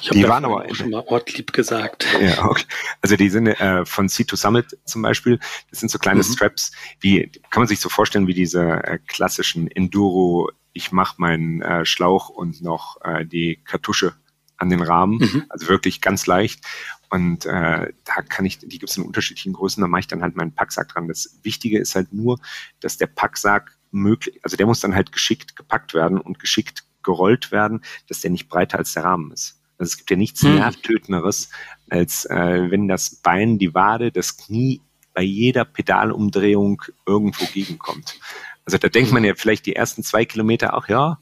ich die waren aber auch schon mal Ortlieb gesagt. Ja, okay. Also die sind äh, von C2 Summit zum Beispiel. Das sind so kleine mhm. Straps, wie kann man sich so vorstellen wie diese äh, klassischen Enduro. Ich mache meinen äh, Schlauch und noch äh, die Kartusche an den Rahmen, mhm. also wirklich ganz leicht. Und äh, da kann ich, die gibt es in unterschiedlichen Größen, da mache ich dann halt meinen Packsack dran. Das Wichtige ist halt nur, dass der Packsack möglich, also der muss dann halt geschickt gepackt werden und geschickt gerollt werden, dass der nicht breiter als der Rahmen ist. Also es gibt ja nichts hm. Nervtötenderes, als äh, wenn das Bein, die Wade, das Knie bei jeder Pedalumdrehung irgendwo gegenkommt. Also da denkt man ja vielleicht die ersten zwei Kilometer auch, ja,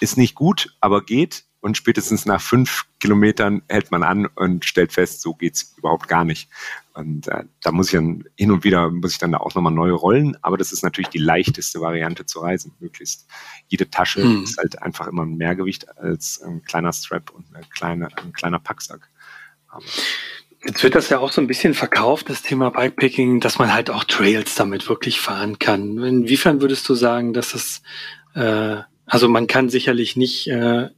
ist nicht gut, aber geht und spätestens nach fünf Kilometern hält man an und stellt fest, so geht's überhaupt gar nicht. Und äh, da muss ich dann hin und wieder muss ich dann da auch nochmal neue rollen, aber das ist natürlich die leichteste Variante zu reisen, möglichst. Jede Tasche hm. ist halt einfach immer ein Mehrgewicht als ein kleiner Strap und eine kleine, ein kleiner Packsack. Aber Jetzt wird das ja auch so ein bisschen verkauft, das Thema Bikepacking, dass man halt auch Trails damit wirklich fahren kann. Inwiefern würdest du sagen, dass es, äh, also man kann sicherlich nicht äh,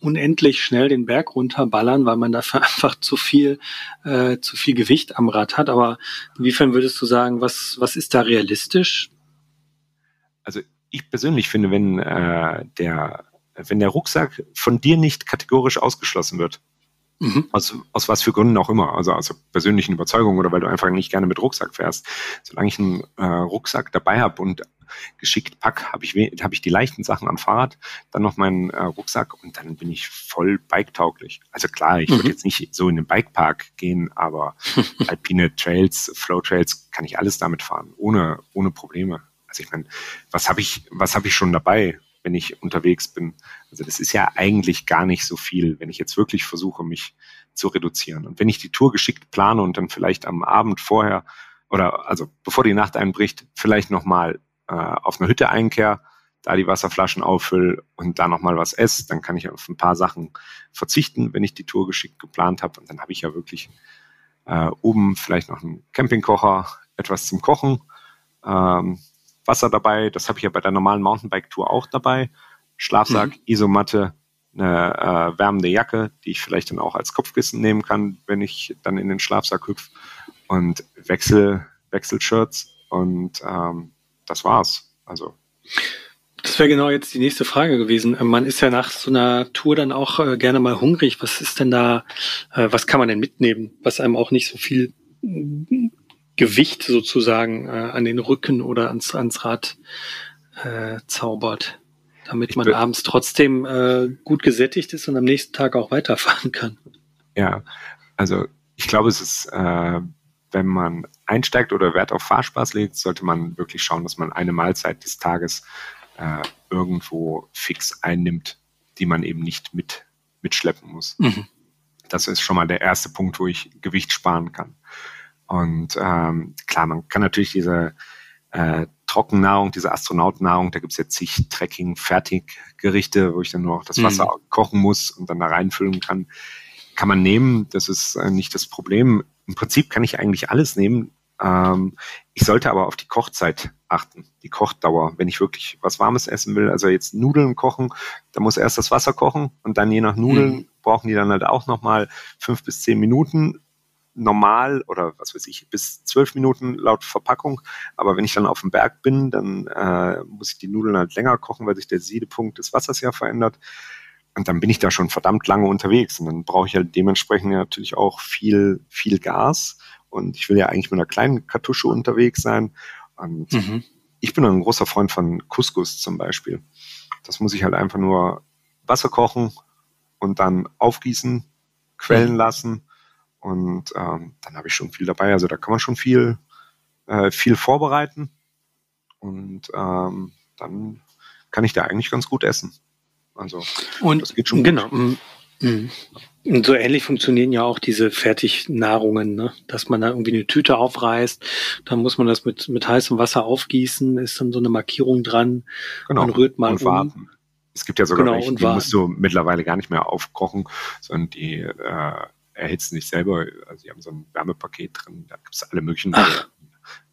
unendlich schnell den Berg runterballern, weil man dafür einfach zu viel, äh, zu viel Gewicht am Rad hat. Aber inwiefern würdest du sagen, was, was ist da realistisch? Also ich persönlich finde, wenn äh, der, wenn der Rucksack von dir nicht kategorisch ausgeschlossen wird, Mhm. Aus, aus was für Gründen auch immer. Also aus persönlichen Überzeugungen oder weil du einfach nicht gerne mit Rucksack fährst. Solange ich einen äh, Rucksack dabei habe und geschickt pack, habe ich, hab ich die leichten Sachen am Fahrrad, dann noch meinen äh, Rucksack und dann bin ich voll biketauglich. Also klar, ich mhm. würde jetzt nicht so in den Bikepark gehen, aber alpine Trails, Flow Trails kann ich alles damit fahren, ohne, ohne Probleme. Also ich meine, was habe ich, was habe ich schon dabei? Wenn ich unterwegs bin. Also das ist ja eigentlich gar nicht so viel, wenn ich jetzt wirklich versuche, mich zu reduzieren. Und wenn ich die Tour geschickt plane und dann vielleicht am Abend vorher oder also bevor die Nacht einbricht, vielleicht nochmal äh, auf eine Hütte einkehr, da die Wasserflaschen auffülle und da nochmal was esse, dann kann ich auf ein paar Sachen verzichten, wenn ich die Tour geschickt geplant habe. Und dann habe ich ja wirklich äh, oben vielleicht noch einen Campingkocher, etwas zum Kochen, ähm, Wasser dabei. Das habe ich ja bei der normalen Mountainbike-Tour auch dabei. Schlafsack, mhm. Isomatte, eine äh, wärmende Jacke, die ich vielleicht dann auch als Kopfkissen nehmen kann, wenn ich dann in den Schlafsack hüpfe. Und Wechsel, Wechselshirts und ähm, das war's. Also das wäre genau jetzt die nächste Frage gewesen. Äh, man ist ja nach so einer Tour dann auch äh, gerne mal hungrig. Was ist denn da, äh, was kann man denn mitnehmen, was einem auch nicht so viel Gewicht sozusagen äh, an den Rücken oder ans, ans Rad äh, zaubert, damit man abends trotzdem äh, gut gesättigt ist und am nächsten Tag auch weiterfahren kann. Ja, also ich glaube, es ist, äh, wenn man einsteigt oder Wert auf Fahrspaß legt, sollte man wirklich schauen, dass man eine Mahlzeit des Tages äh, irgendwo fix einnimmt, die man eben nicht mit, mitschleppen muss. Mhm. Das ist schon mal der erste Punkt, wo ich Gewicht sparen kann. Und ähm, klar, man kann natürlich diese äh, Trockennahrung, diese Astronautennahrung, da gibt's jetzt zig Trekking-Fertiggerichte, wo ich dann nur auch das mhm. Wasser mhm. kochen muss und dann da reinfüllen kann. Kann man nehmen, das ist äh, nicht das Problem. Im Prinzip kann ich eigentlich alles nehmen. Ähm, ich sollte aber auf die Kochzeit achten, die Kochdauer, wenn ich wirklich was Warmes essen will. Also jetzt Nudeln kochen, da muss erst das Wasser kochen und dann je nach Nudeln mhm. brauchen die dann halt auch nochmal fünf bis zehn Minuten normal oder was weiß ich, bis zwölf Minuten laut Verpackung. Aber wenn ich dann auf dem Berg bin, dann äh, muss ich die Nudeln halt länger kochen, weil sich der Siedepunkt des Wassers ja verändert. Und dann bin ich da schon verdammt lange unterwegs. Und dann brauche ich halt dementsprechend natürlich auch viel, viel Gas. Und ich will ja eigentlich mit einer kleinen Kartusche unterwegs sein. Und mhm. ich bin ein großer Freund von Couscous zum Beispiel. Das muss ich halt einfach nur Wasser kochen und dann aufgießen, quellen mhm. lassen und ähm, dann habe ich schon viel dabei. Also da kann man schon viel, äh, viel vorbereiten. Und ähm, dann kann ich da eigentlich ganz gut essen. Also und das geht schon genau. Gut. Mhm. Und so ähnlich funktionieren ja auch diese Fertignahrungen, ne? dass man da irgendwie eine Tüte aufreißt, dann muss man das mit, mit heißem Wasser aufgießen, ist dann so eine Markierung dran, genau. man rührt mal und um. warten. Es gibt ja sogar genau, welche, die musst du mittlerweile gar nicht mehr aufkochen, sondern die äh, erhitzen sich selber. Also die haben so ein Wärmepaket drin, da gibt es alle möglichen. Ach.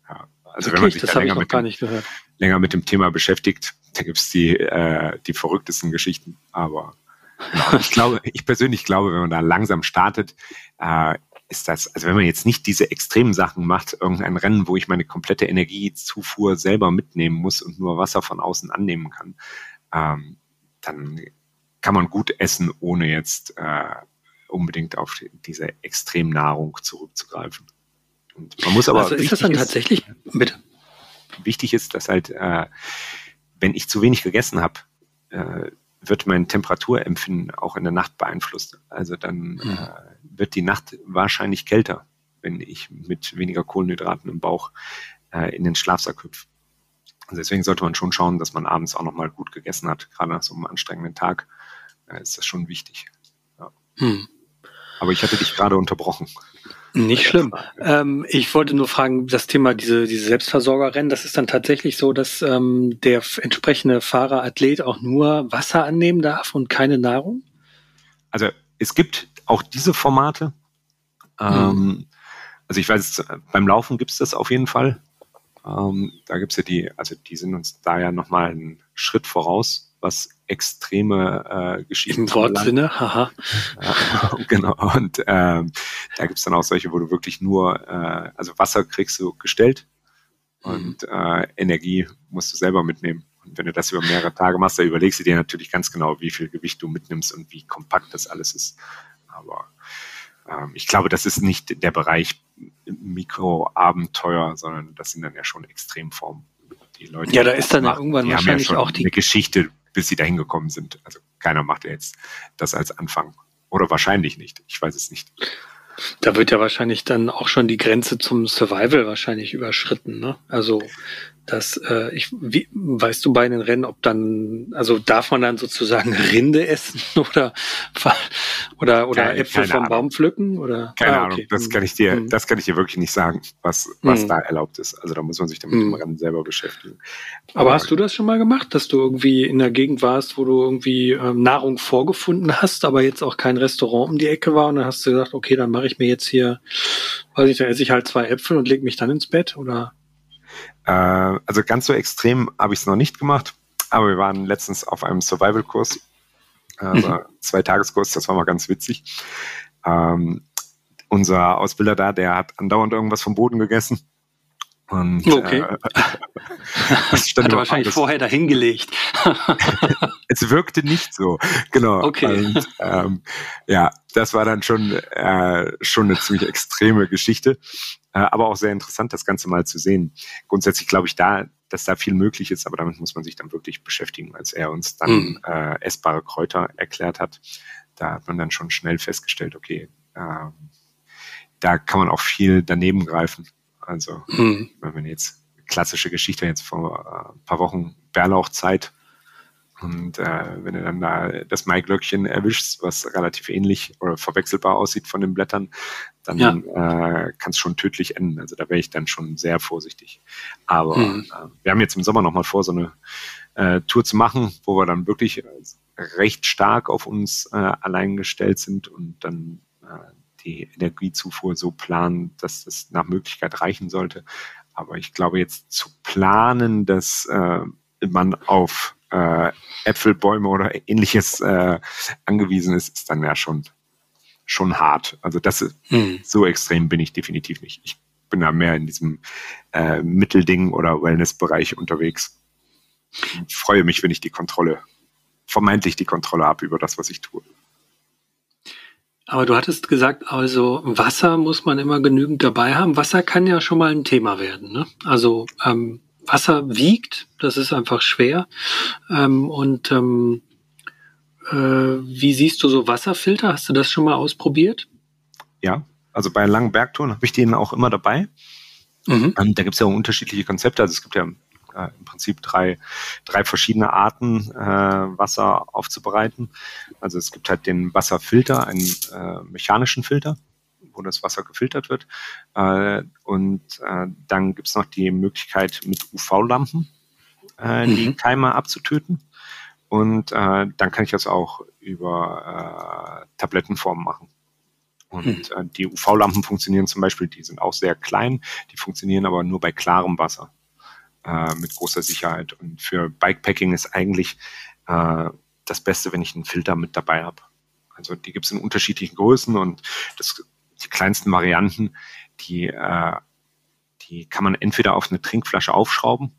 Ja, also okay, wenn man sich da länger mit, dem, länger mit dem Thema beschäftigt, da gibt es die, äh, die verrücktesten Geschichten. Aber ich glaube, ich persönlich glaube, wenn man da langsam startet, äh, ist das, also wenn man jetzt nicht diese extremen Sachen macht, irgendein Rennen, wo ich meine komplette Energiezufuhr selber mitnehmen muss und nur Wasser von außen annehmen kann, ähm, dann kann man gut essen, ohne jetzt äh, unbedingt auf diese Extremnahrung zurückzugreifen. Und man muss aber. Also ist das dann tatsächlich, bitte. Wichtig ist, dass halt, äh, wenn ich zu wenig gegessen habe, äh, wird mein Temperaturempfinden auch in der Nacht beeinflusst. Also dann hm. äh, wird die Nacht wahrscheinlich kälter, wenn ich mit weniger Kohlenhydraten im Bauch äh, in den Schlafsack hüpfe. Also deswegen sollte man schon schauen, dass man abends auch nochmal gut gegessen hat. Gerade nach so einem anstrengenden Tag äh, ist das schon wichtig. Ja. Hm. Aber ich hatte dich gerade unterbrochen. Nicht schlimm. Ähm, ich wollte nur fragen, das Thema diese, diese Selbstversorgerrennen, das ist dann tatsächlich so, dass ähm, der entsprechende Fahrer, Athlet auch nur Wasser annehmen darf und keine Nahrung? Also es gibt auch diese Formate, Ähm, also ich weiß, beim Laufen gibt es das auf jeden Fall. Ähm, da gibt es ja die, also die sind uns da ja nochmal einen Schritt voraus, was extreme äh, Geschichten. Im Wortsinne, haha. Ja, genau. Und ähm, da gibt es dann auch solche, wo du wirklich nur, äh, also Wasser kriegst du gestellt und äh, Energie musst du selber mitnehmen. Und wenn du das über mehrere Tage machst, da überlegst du dir natürlich ganz genau, wie viel Gewicht du mitnimmst und wie kompakt das alles ist. Aber ähm, ich glaube, das ist nicht der Bereich Mikroabenteuer, sondern das sind dann ja schon Extremformen. Die Leute, ja, da ist dann machen, irgendwann wahrscheinlich ja auch die eine Geschichte, bis sie dahin gekommen sind. Also keiner macht jetzt das als Anfang. Oder wahrscheinlich nicht. Ich weiß es nicht. Da wird ja wahrscheinlich dann auch schon die Grenze zum Survival wahrscheinlich überschritten. Ne? Also dass äh, ich wie, weißt du bei den Rennen, ob dann also darf man dann sozusagen Rinde essen oder oder oder keine, Äpfel keine vom Ahnung. Baum pflücken oder keine ah, okay. Ahnung, das kann ich dir hm. das kann ich dir wirklich nicht sagen, was was hm. da erlaubt ist. Also da muss man sich damit hm. im Rennen selber beschäftigen. Aber, Aber hast du das schon mal gemacht, dass du irgendwie in der Gegend warst, wo du irgendwie ähm, Nahrung vorgefunden hast, aber jetzt auch kein Restaurant um die Ecke war und dann hast du gesagt, okay, dann mache ich mir jetzt hier weiß ich, dann esse ich halt zwei Äpfel und leg mich dann ins Bett oder äh, also ganz so extrem habe ich es noch nicht gemacht, aber wir waren letztens auf einem Survival-Kurs, also mhm. zwei Tageskurs, das war mal ganz witzig. Ähm, unser Ausbilder da, der hat andauernd irgendwas vom Boden gegessen. Und, okay. Äh, Hat er wahrscheinlich alles. vorher dahingelegt. es wirkte nicht so, genau. Okay. Und, ähm, ja, das war dann schon äh, schon eine ziemlich extreme Geschichte, äh, aber auch sehr interessant, das Ganze mal zu sehen. Grundsätzlich glaube ich da, dass da viel möglich ist, aber damit muss man sich dann wirklich beschäftigen, als er uns dann mhm. äh, essbare Kräuter erklärt hat. Da hat man dann schon schnell festgestellt, okay, äh, da kann man auch viel daneben greifen. Also, mhm. wenn man jetzt klassische Geschichte jetzt vor ein äh, paar Wochen Bärlauchzeit und äh, wenn du dann da das Maiglöckchen erwischst, was relativ ähnlich oder verwechselbar aussieht von den Blättern, dann ja. äh, kann es schon tödlich enden. Also da wäre ich dann schon sehr vorsichtig. Aber mhm. äh, wir haben jetzt im Sommer nochmal vor, so eine äh, Tour zu machen, wo wir dann wirklich recht stark auf uns äh, allein gestellt sind und dann äh, die Energiezufuhr so planen, dass das nach Möglichkeit reichen sollte. Aber ich glaube jetzt zu planen, dass äh, man auf äh, Äpfelbäume oder ähnliches äh, angewiesen ist, ist dann ja schon schon hart. Also das hm. so extrem bin ich definitiv nicht. Ich bin da mehr in diesem äh, Mittelding oder Wellnessbereich unterwegs. Ich freue mich, wenn ich die Kontrolle, vermeintlich die Kontrolle habe über das, was ich tue. Aber du hattest gesagt, also Wasser muss man immer genügend dabei haben. Wasser kann ja schon mal ein Thema werden. Ne? Also ähm, Wasser wiegt, das ist einfach schwer. Ähm, und ähm, äh, wie siehst du so Wasserfilter? Hast du das schon mal ausprobiert? Ja, also bei langen Bergtouren habe ich den auch immer dabei. Mhm. Ähm, da gibt es ja unterschiedliche Konzepte. Also es gibt ja äh, im Prinzip drei, drei verschiedene Arten, äh, Wasser aufzubereiten. Also es gibt halt den Wasserfilter, einen äh, mechanischen Filter, wo das Wasser gefiltert wird. Äh, und äh, dann gibt es noch die Möglichkeit mit UV-Lampen äh, mhm. die Keime abzutöten. Und äh, dann kann ich das auch über äh, Tablettenform machen. Und mhm. äh, die UV-Lampen funktionieren zum Beispiel, die sind auch sehr klein, die funktionieren aber nur bei klarem Wasser äh, mit großer Sicherheit. Und für Bikepacking ist eigentlich äh, das Beste, wenn ich einen Filter mit dabei habe. Also die gibt es in unterschiedlichen Größen und das, die kleinsten Varianten, die, äh, die kann man entweder auf eine Trinkflasche aufschrauben.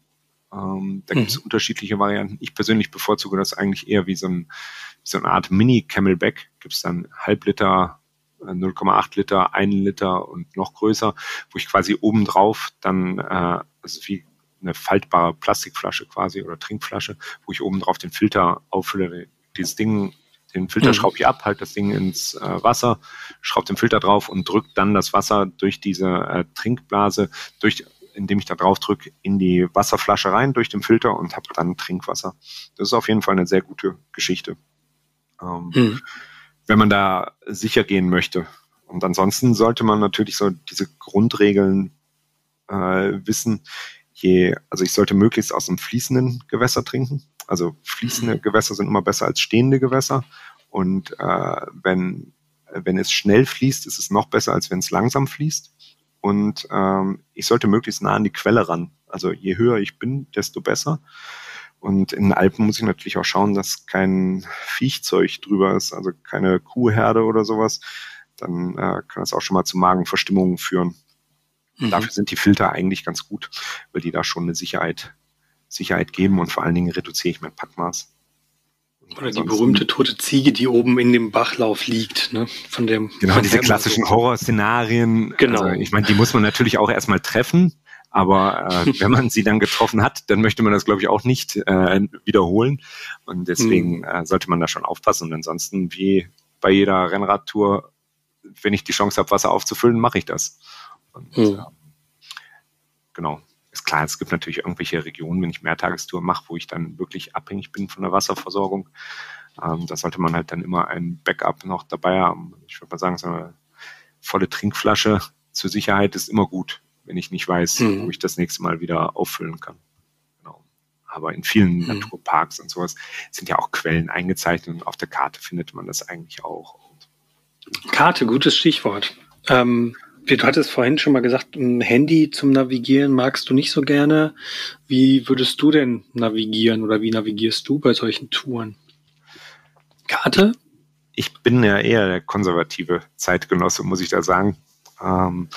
Ähm, da gibt es mhm. unterschiedliche Varianten. Ich persönlich bevorzuge das eigentlich eher wie so, ein, wie so eine Art Mini-Camelback. Gibt es dann halb Liter, 0,8 äh, Liter, 1 Liter und noch größer, wo ich quasi obendrauf dann, äh, also wie eine faltbare Plastikflasche quasi oder Trinkflasche, wo ich oben drauf den Filter auffülle. Dieses Ding, den Filter mhm. schraube ich ab, halte das Ding ins äh, Wasser, schraube den Filter drauf und drücke dann das Wasser durch diese äh, Trinkblase, durch, indem ich da drauf drücke, in die Wasserflasche rein durch den Filter und habe dann Trinkwasser. Das ist auf jeden Fall eine sehr gute Geschichte. Ähm, mhm. Wenn man da sicher gehen möchte. Und ansonsten sollte man natürlich so diese Grundregeln äh, wissen, je, also ich sollte möglichst aus einem fließenden Gewässer trinken. Also fließende mhm. Gewässer sind immer besser als stehende Gewässer. Und äh, wenn wenn es schnell fließt, ist es noch besser, als wenn es langsam fließt. Und ähm, ich sollte möglichst nah an die Quelle ran. Also je höher ich bin, desto besser. Und in den Alpen muss ich natürlich auch schauen, dass kein Viechzeug drüber ist, also keine Kuhherde oder sowas. Dann äh, kann das auch schon mal zu Magenverstimmungen führen. Mhm. Dafür sind die Filter eigentlich ganz gut, weil die da schon eine Sicherheit, Sicherheit geben und vor allen Dingen reduziere ich mein Packmaß. Oder die berühmte tote Ziege, die oben in dem Bachlauf liegt, ne? Von dem. Genau, von diese klassischen. Horrorszenarien. Genau. Also, ich meine, die muss man natürlich auch erstmal treffen. Aber äh, wenn man sie dann getroffen hat, dann möchte man das, glaube ich, auch nicht äh, wiederholen. Und deswegen mhm. äh, sollte man da schon aufpassen. Und ansonsten, wie bei jeder Rennradtour, wenn ich die Chance habe, Wasser aufzufüllen, mache ich das. Und, mhm. äh, genau. Ist klar, es gibt natürlich irgendwelche Regionen, wenn ich Mehrtagestour mache, wo ich dann wirklich abhängig bin von der Wasserversorgung. Ähm, da sollte man halt dann immer ein Backup noch dabei haben. Ich würde mal sagen, so eine volle Trinkflasche zur Sicherheit ist immer gut wenn ich nicht weiß, mhm. wo ich das nächste Mal wieder auffüllen kann. Genau. Aber in vielen mhm. Naturparks und sowas sind ja auch Quellen eingezeichnet und auf der Karte findet man das eigentlich auch. Karte, gutes Stichwort. Ähm, du hattest vorhin schon mal gesagt, ein Handy zum Navigieren magst du nicht so gerne. Wie würdest du denn navigieren oder wie navigierst du bei solchen Touren? Karte? Ich bin ja eher der konservative Zeitgenosse, muss ich da sagen. Ähm,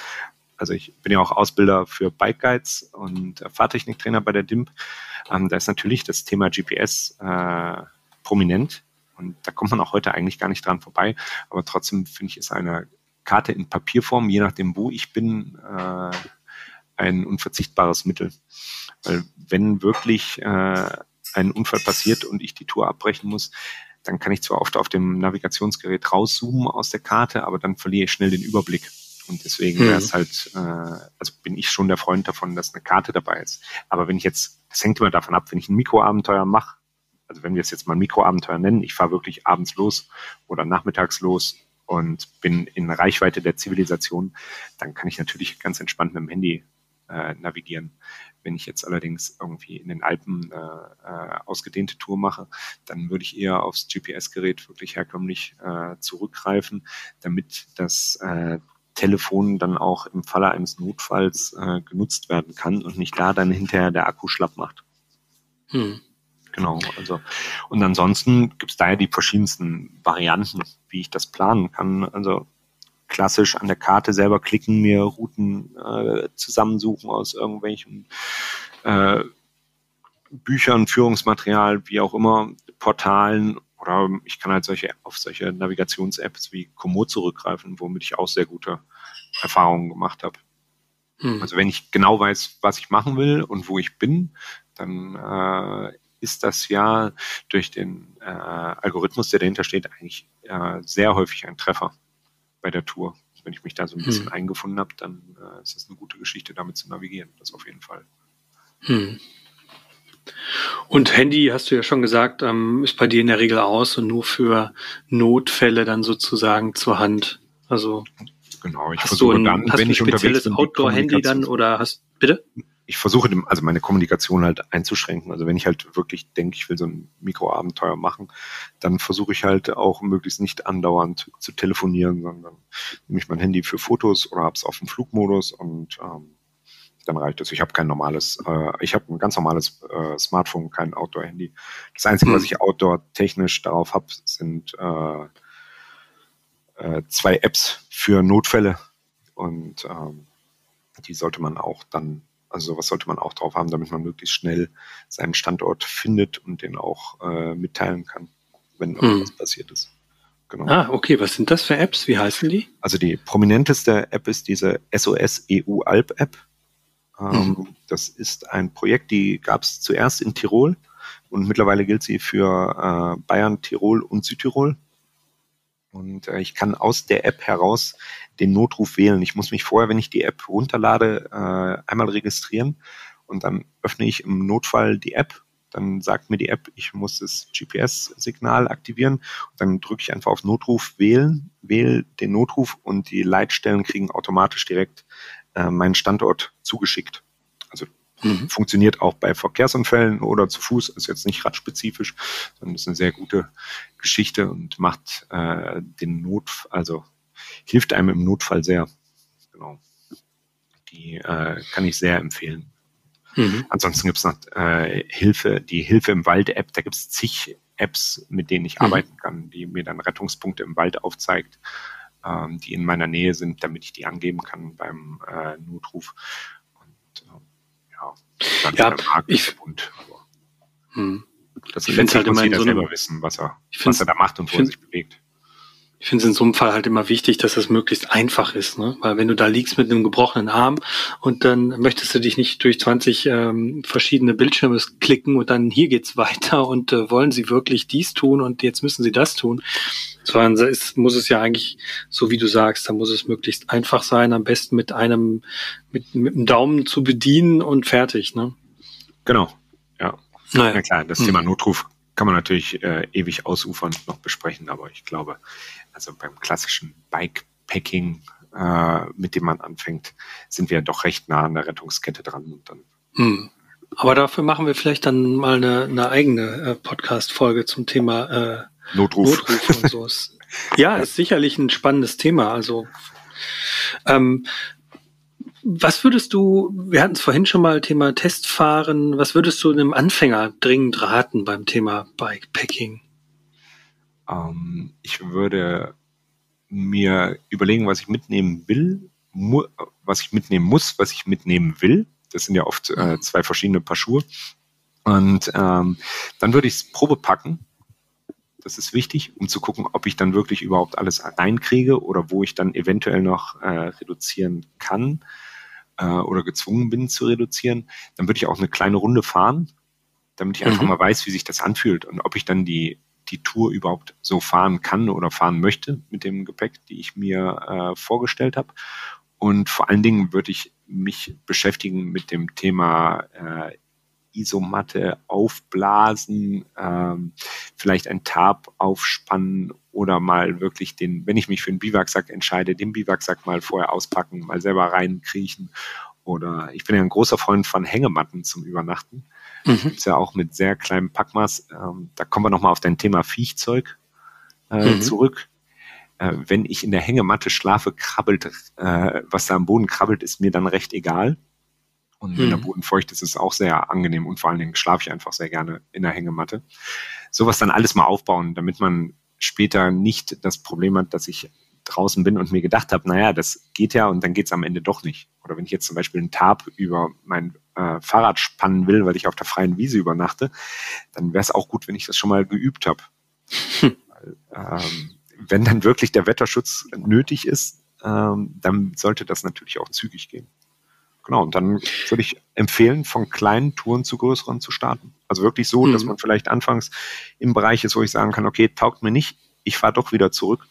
also ich bin ja auch Ausbilder für Bike Guides und Fahrtechniktrainer bei der DIMP. Ähm, da ist natürlich das Thema GPS äh, prominent und da kommt man auch heute eigentlich gar nicht dran vorbei. Aber trotzdem finde ich, ist eine Karte in Papierform, je nachdem, wo ich bin, äh, ein unverzichtbares Mittel. Weil wenn wirklich äh, ein Unfall passiert und ich die Tour abbrechen muss, dann kann ich zwar oft auf dem Navigationsgerät rauszoomen aus der Karte, aber dann verliere ich schnell den Überblick. Und deswegen wäre es mhm. halt, äh, also bin ich schon der Freund davon, dass eine Karte dabei ist. Aber wenn ich jetzt, das hängt immer davon ab, wenn ich ein Mikroabenteuer mache, also wenn wir es jetzt mal Mikroabenteuer nennen, ich fahre wirklich abends los oder nachmittags los und bin in Reichweite der Zivilisation, dann kann ich natürlich ganz entspannt mit dem Handy äh, navigieren. Wenn ich jetzt allerdings irgendwie in den Alpen äh, äh, ausgedehnte Tour mache, dann würde ich eher aufs GPS-Gerät wirklich herkömmlich äh, zurückgreifen, damit das äh, Telefon dann auch im Falle eines Notfalls äh, genutzt werden kann und nicht da dann hinterher der Akku schlapp macht. Hm. Genau, also und ansonsten gibt es da ja die verschiedensten Varianten, wie ich das planen kann. Also klassisch an der Karte selber klicken, mir Routen äh, zusammensuchen aus irgendwelchen äh, Büchern, Führungsmaterial, wie auch immer, Portalen oder ich kann halt solche, auf solche Navigations-Apps wie Komoot zurückgreifen, womit ich auch sehr gute Erfahrungen gemacht habe. Hm. Also wenn ich genau weiß, was ich machen will und wo ich bin, dann äh, ist das ja durch den äh, Algorithmus, der dahinter steht, eigentlich äh, sehr häufig ein Treffer bei der Tour. Wenn ich mich da so ein bisschen hm. eingefunden habe, dann äh, ist das eine gute Geschichte, damit zu navigieren. Das auf jeden Fall. Hm. Und Handy, hast du ja schon gesagt, ähm, ist bei dir in der Regel aus und nur für Notfälle dann sozusagen zur Hand. Also genau, ich hast versuche du ein, dann, hast wenn ein ich spezielles Outdoor-Handy dann oder hast bitte? Ich versuche dem, also meine Kommunikation halt einzuschränken. Also wenn ich halt wirklich denke, ich will so ein Mikroabenteuer machen, dann versuche ich halt auch möglichst nicht andauernd zu telefonieren, sondern nehme ich mein Handy für Fotos oder habe es auf dem Flugmodus und ähm, dann reicht es. Ich habe kein normales, äh, ich habe ein ganz normales äh, Smartphone, kein Outdoor-Handy. Das Einzige, mhm. was hm. ich outdoor-technisch darauf habe, sind äh, äh, zwei Apps für Notfälle. Und ähm, die sollte man auch dann, also sowas sollte man auch drauf haben, damit man möglichst schnell seinen Standort findet und den auch äh, mitteilen kann, wenn irgendwas mhm. passiert ist. Genau. Ah, okay. Was sind das für Apps? Wie heißen die? Also die prominenteste App ist diese SOS EU Alp App. Ähm, mhm. Das ist ein Projekt, die gab es zuerst in Tirol und mittlerweile gilt sie für äh, Bayern, Tirol und Südtirol. Und äh, ich kann aus der App heraus den Notruf wählen. Ich muss mich vorher, wenn ich die App runterlade, äh, einmal registrieren und dann öffne ich im Notfall die App. Dann sagt mir die App, ich muss das GPS-Signal aktivieren. Und dann drücke ich einfach auf Notruf wählen, wähle den Notruf und die Leitstellen kriegen automatisch direkt äh, meinen Standort zugeschickt. Also Mhm. Funktioniert auch bei Verkehrsunfällen oder zu Fuß, ist jetzt nicht radspezifisch, sondern ist eine sehr gute Geschichte und macht äh, den Not, also hilft einem im Notfall sehr. Genau. Die äh, kann ich sehr empfehlen. Mhm. Ansonsten gibt es noch äh, Hilfe, die Hilfe im Wald-App, da gibt es zig Apps, mit denen ich mhm. arbeiten kann, die mir dann Rettungspunkte im Wald aufzeigt, ähm, die in meiner Nähe sind, damit ich die angeben kann beim äh, Notruf. Dann ja, ich, aber, hm. das ich finde halt immer jeder so selber wissen, was er, was er da macht und wo er sich bewegt ich finde es in so einem Fall halt immer wichtig, dass es möglichst einfach ist, ne? Weil wenn du da liegst mit einem gebrochenen Arm und dann möchtest du dich nicht durch 20 ähm, verschiedene Bildschirme klicken und dann hier geht's weiter und äh, wollen sie wirklich dies tun und jetzt müssen sie das tun. Sondern es muss es ja eigentlich, so wie du sagst, da muss es möglichst einfach sein, am besten mit einem, mit, mit einem Daumen zu bedienen und fertig, ne? Genau, ja. Naja. Na klar, das hm. Thema Notruf kann man natürlich äh, ewig ausufern noch besprechen, aber ich glaube, also beim klassischen Bikepacking, äh, mit dem man anfängt, sind wir doch recht nah an der Rettungskette dran. Und dann hm. Aber dafür machen wir vielleicht dann mal eine, eine eigene äh, Podcast-Folge zum Thema äh, Notruf. Notruf und so. ja, ist sicherlich ein spannendes Thema. Also ähm, was würdest du, wir hatten es vorhin schon mal Thema Testfahren, was würdest du einem Anfänger dringend raten beim Thema Bikepacking? Ähm, ich würde mir überlegen, was ich mitnehmen will, was ich mitnehmen muss, was ich mitnehmen will. Das sind ja oft äh, mhm. zwei verschiedene Paar Schuhe. Und ähm, dann würde ich es Probe packen. Das ist wichtig, um zu gucken, ob ich dann wirklich überhaupt alles reinkriege oder wo ich dann eventuell noch äh, reduzieren kann äh, oder gezwungen bin zu reduzieren. Dann würde ich auch eine kleine Runde fahren, damit ich einfach mhm. mal weiß, wie sich das anfühlt und ob ich dann die die Tour überhaupt so fahren kann oder fahren möchte mit dem Gepäck, die ich mir äh, vorgestellt habe. Und vor allen Dingen würde ich mich beschäftigen mit dem Thema äh, Isomatte aufblasen, ähm, vielleicht ein Tarp aufspannen oder mal wirklich den, wenn ich mich für einen Biwaksack entscheide, den Biwaksack mal vorher auspacken, mal selber reinkriechen. Oder ich bin ja ein großer Freund von Hängematten zum Übernachten. Mhm. Gibt's ja auch mit sehr kleinem Packmaß. Ähm, da kommen wir nochmal auf dein Thema Viechzeug äh, mhm. zurück. Äh, wenn ich in der Hängematte schlafe, krabbelt, äh, was da am Boden krabbelt, ist mir dann recht egal. Und wenn mhm. der Boden feucht ist, ist es auch sehr angenehm und vor allen Dingen schlafe ich einfach sehr gerne in der Hängematte. Sowas dann alles mal aufbauen, damit man später nicht das Problem hat, dass ich draußen bin und mir gedacht habe, naja, das geht ja und dann geht es am Ende doch nicht. Oder wenn ich jetzt zum Beispiel einen Tarp über mein äh, Fahrrad spannen will, weil ich auf der freien Wiese übernachte, dann wäre es auch gut, wenn ich das schon mal geübt habe. Hm. Ähm, wenn dann wirklich der Wetterschutz nötig ist, ähm, dann sollte das natürlich auch zügig gehen. Genau, und dann würde ich empfehlen, von kleinen Touren zu größeren zu starten. Also wirklich so, mhm. dass man vielleicht anfangs im Bereich ist, wo ich sagen kann, okay, taugt mir nicht, ich fahre doch wieder zurück.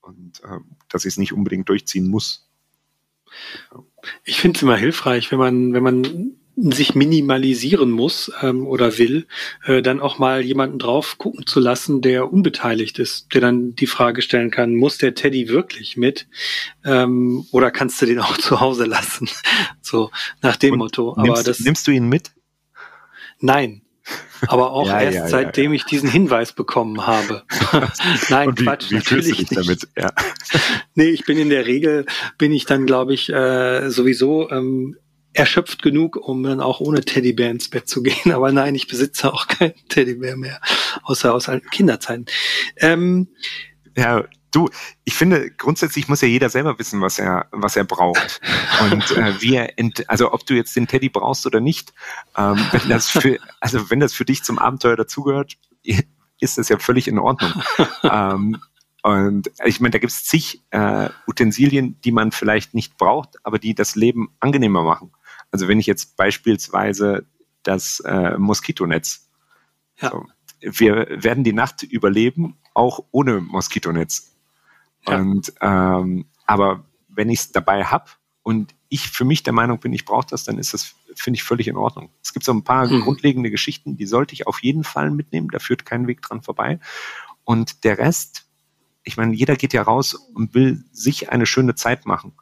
Und äh, dass ich es nicht unbedingt durchziehen muss. Ich finde es immer hilfreich, wenn man, wenn man sich minimalisieren muss ähm, oder will, äh, dann auch mal jemanden drauf gucken zu lassen, der unbeteiligt ist, der dann die Frage stellen kann, muss der Teddy wirklich mit ähm, oder kannst du den auch zu Hause lassen? so nach dem Und Motto. Aber nimmst, das, nimmst du ihn mit? Nein, aber auch ja, erst ja, seitdem ja, ich diesen Hinweis bekommen habe. Nein, wie, Quatsch, wie natürlich nicht. Damit? Nee, ich bin in der Regel, bin ich dann, glaube ich, äh, sowieso ähm, erschöpft genug, um dann auch ohne Teddybär ins Bett zu gehen. Aber nein, ich besitze auch keinen Teddybär mehr, außer aus alten Kinderzeiten. Ähm, ja, Du, ich finde, grundsätzlich muss ja jeder selber wissen, was er, was er braucht. Und äh, wie er, ent, also ob du jetzt den Teddy brauchst oder nicht, ähm, wenn das für, also wenn das für dich zum Abenteuer dazugehört, ist das ja völlig in Ordnung. ähm, und ich meine, da gibt es zig äh, Utensilien, die man vielleicht nicht braucht, aber die das Leben angenehmer machen. Also wenn ich jetzt beispielsweise das äh, Moskitonetz, ja. so, wir werden die Nacht überleben, auch ohne Moskitonetz. Ja. Und ähm, aber wenn ich es dabei habe und ich für mich der Meinung bin, ich brauche das, dann ist das, finde ich, völlig in Ordnung. Es gibt so ein paar hm. grundlegende Geschichten, die sollte ich auf jeden Fall mitnehmen, da führt kein Weg dran vorbei. Und der Rest, ich meine, jeder geht ja raus und will sich eine schöne Zeit machen.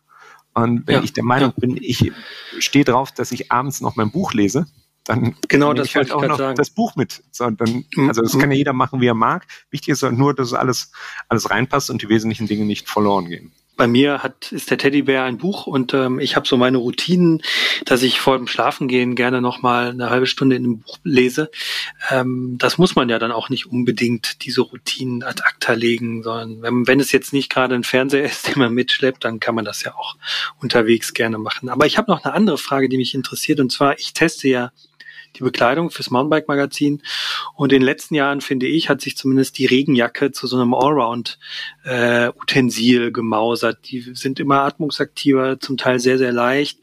Und wenn ja, ich der Meinung bin, ich stehe drauf, dass ich abends noch mein Buch lese, dann genau das ich halt auch noch sagen. das Buch mit. So, dann, mhm. also das kann ja jeder machen, wie er mag. Wichtig ist halt nur, dass alles, alles reinpasst und die wesentlichen Dinge nicht verloren gehen bei mir hat, ist der Teddybär ein Buch und ähm, ich habe so meine Routinen, dass ich vor dem Schlafengehen gerne noch mal eine halbe Stunde in einem Buch lese. Ähm, das muss man ja dann auch nicht unbedingt diese Routinen ad acta legen, sondern wenn, wenn es jetzt nicht gerade ein Fernseher ist, den man mitschleppt, dann kann man das ja auch unterwegs gerne machen. Aber ich habe noch eine andere Frage, die mich interessiert und zwar, ich teste ja die Bekleidung fürs Mountainbike-Magazin. Und in den letzten Jahren, finde ich, hat sich zumindest die Regenjacke zu so einem Allround-Utensil äh, gemausert. Die sind immer atmungsaktiver, zum Teil sehr, sehr leicht.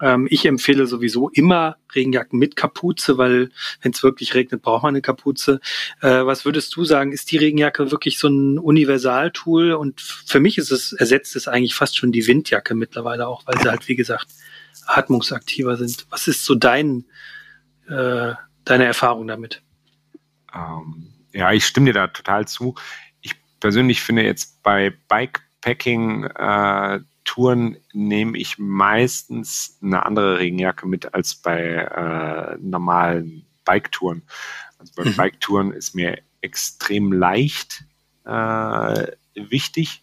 Ähm, ich empfehle sowieso immer Regenjacken mit Kapuze, weil wenn es wirklich regnet, braucht man eine Kapuze. Äh, was würdest du sagen? Ist die Regenjacke wirklich so ein Universaltool? Und für mich ist es, ersetzt es eigentlich fast schon die Windjacke mittlerweile auch, weil sie halt, wie gesagt, atmungsaktiver sind. Was ist so dein äh, deine Erfahrung damit? Ähm, ja, ich stimme dir da total zu. Ich persönlich finde jetzt bei Bikepacking äh, nehme ich meistens eine andere Regenjacke mit als bei äh, normalen Biketouren. Also bei mhm. Biketouren ist mir extrem leicht äh, wichtig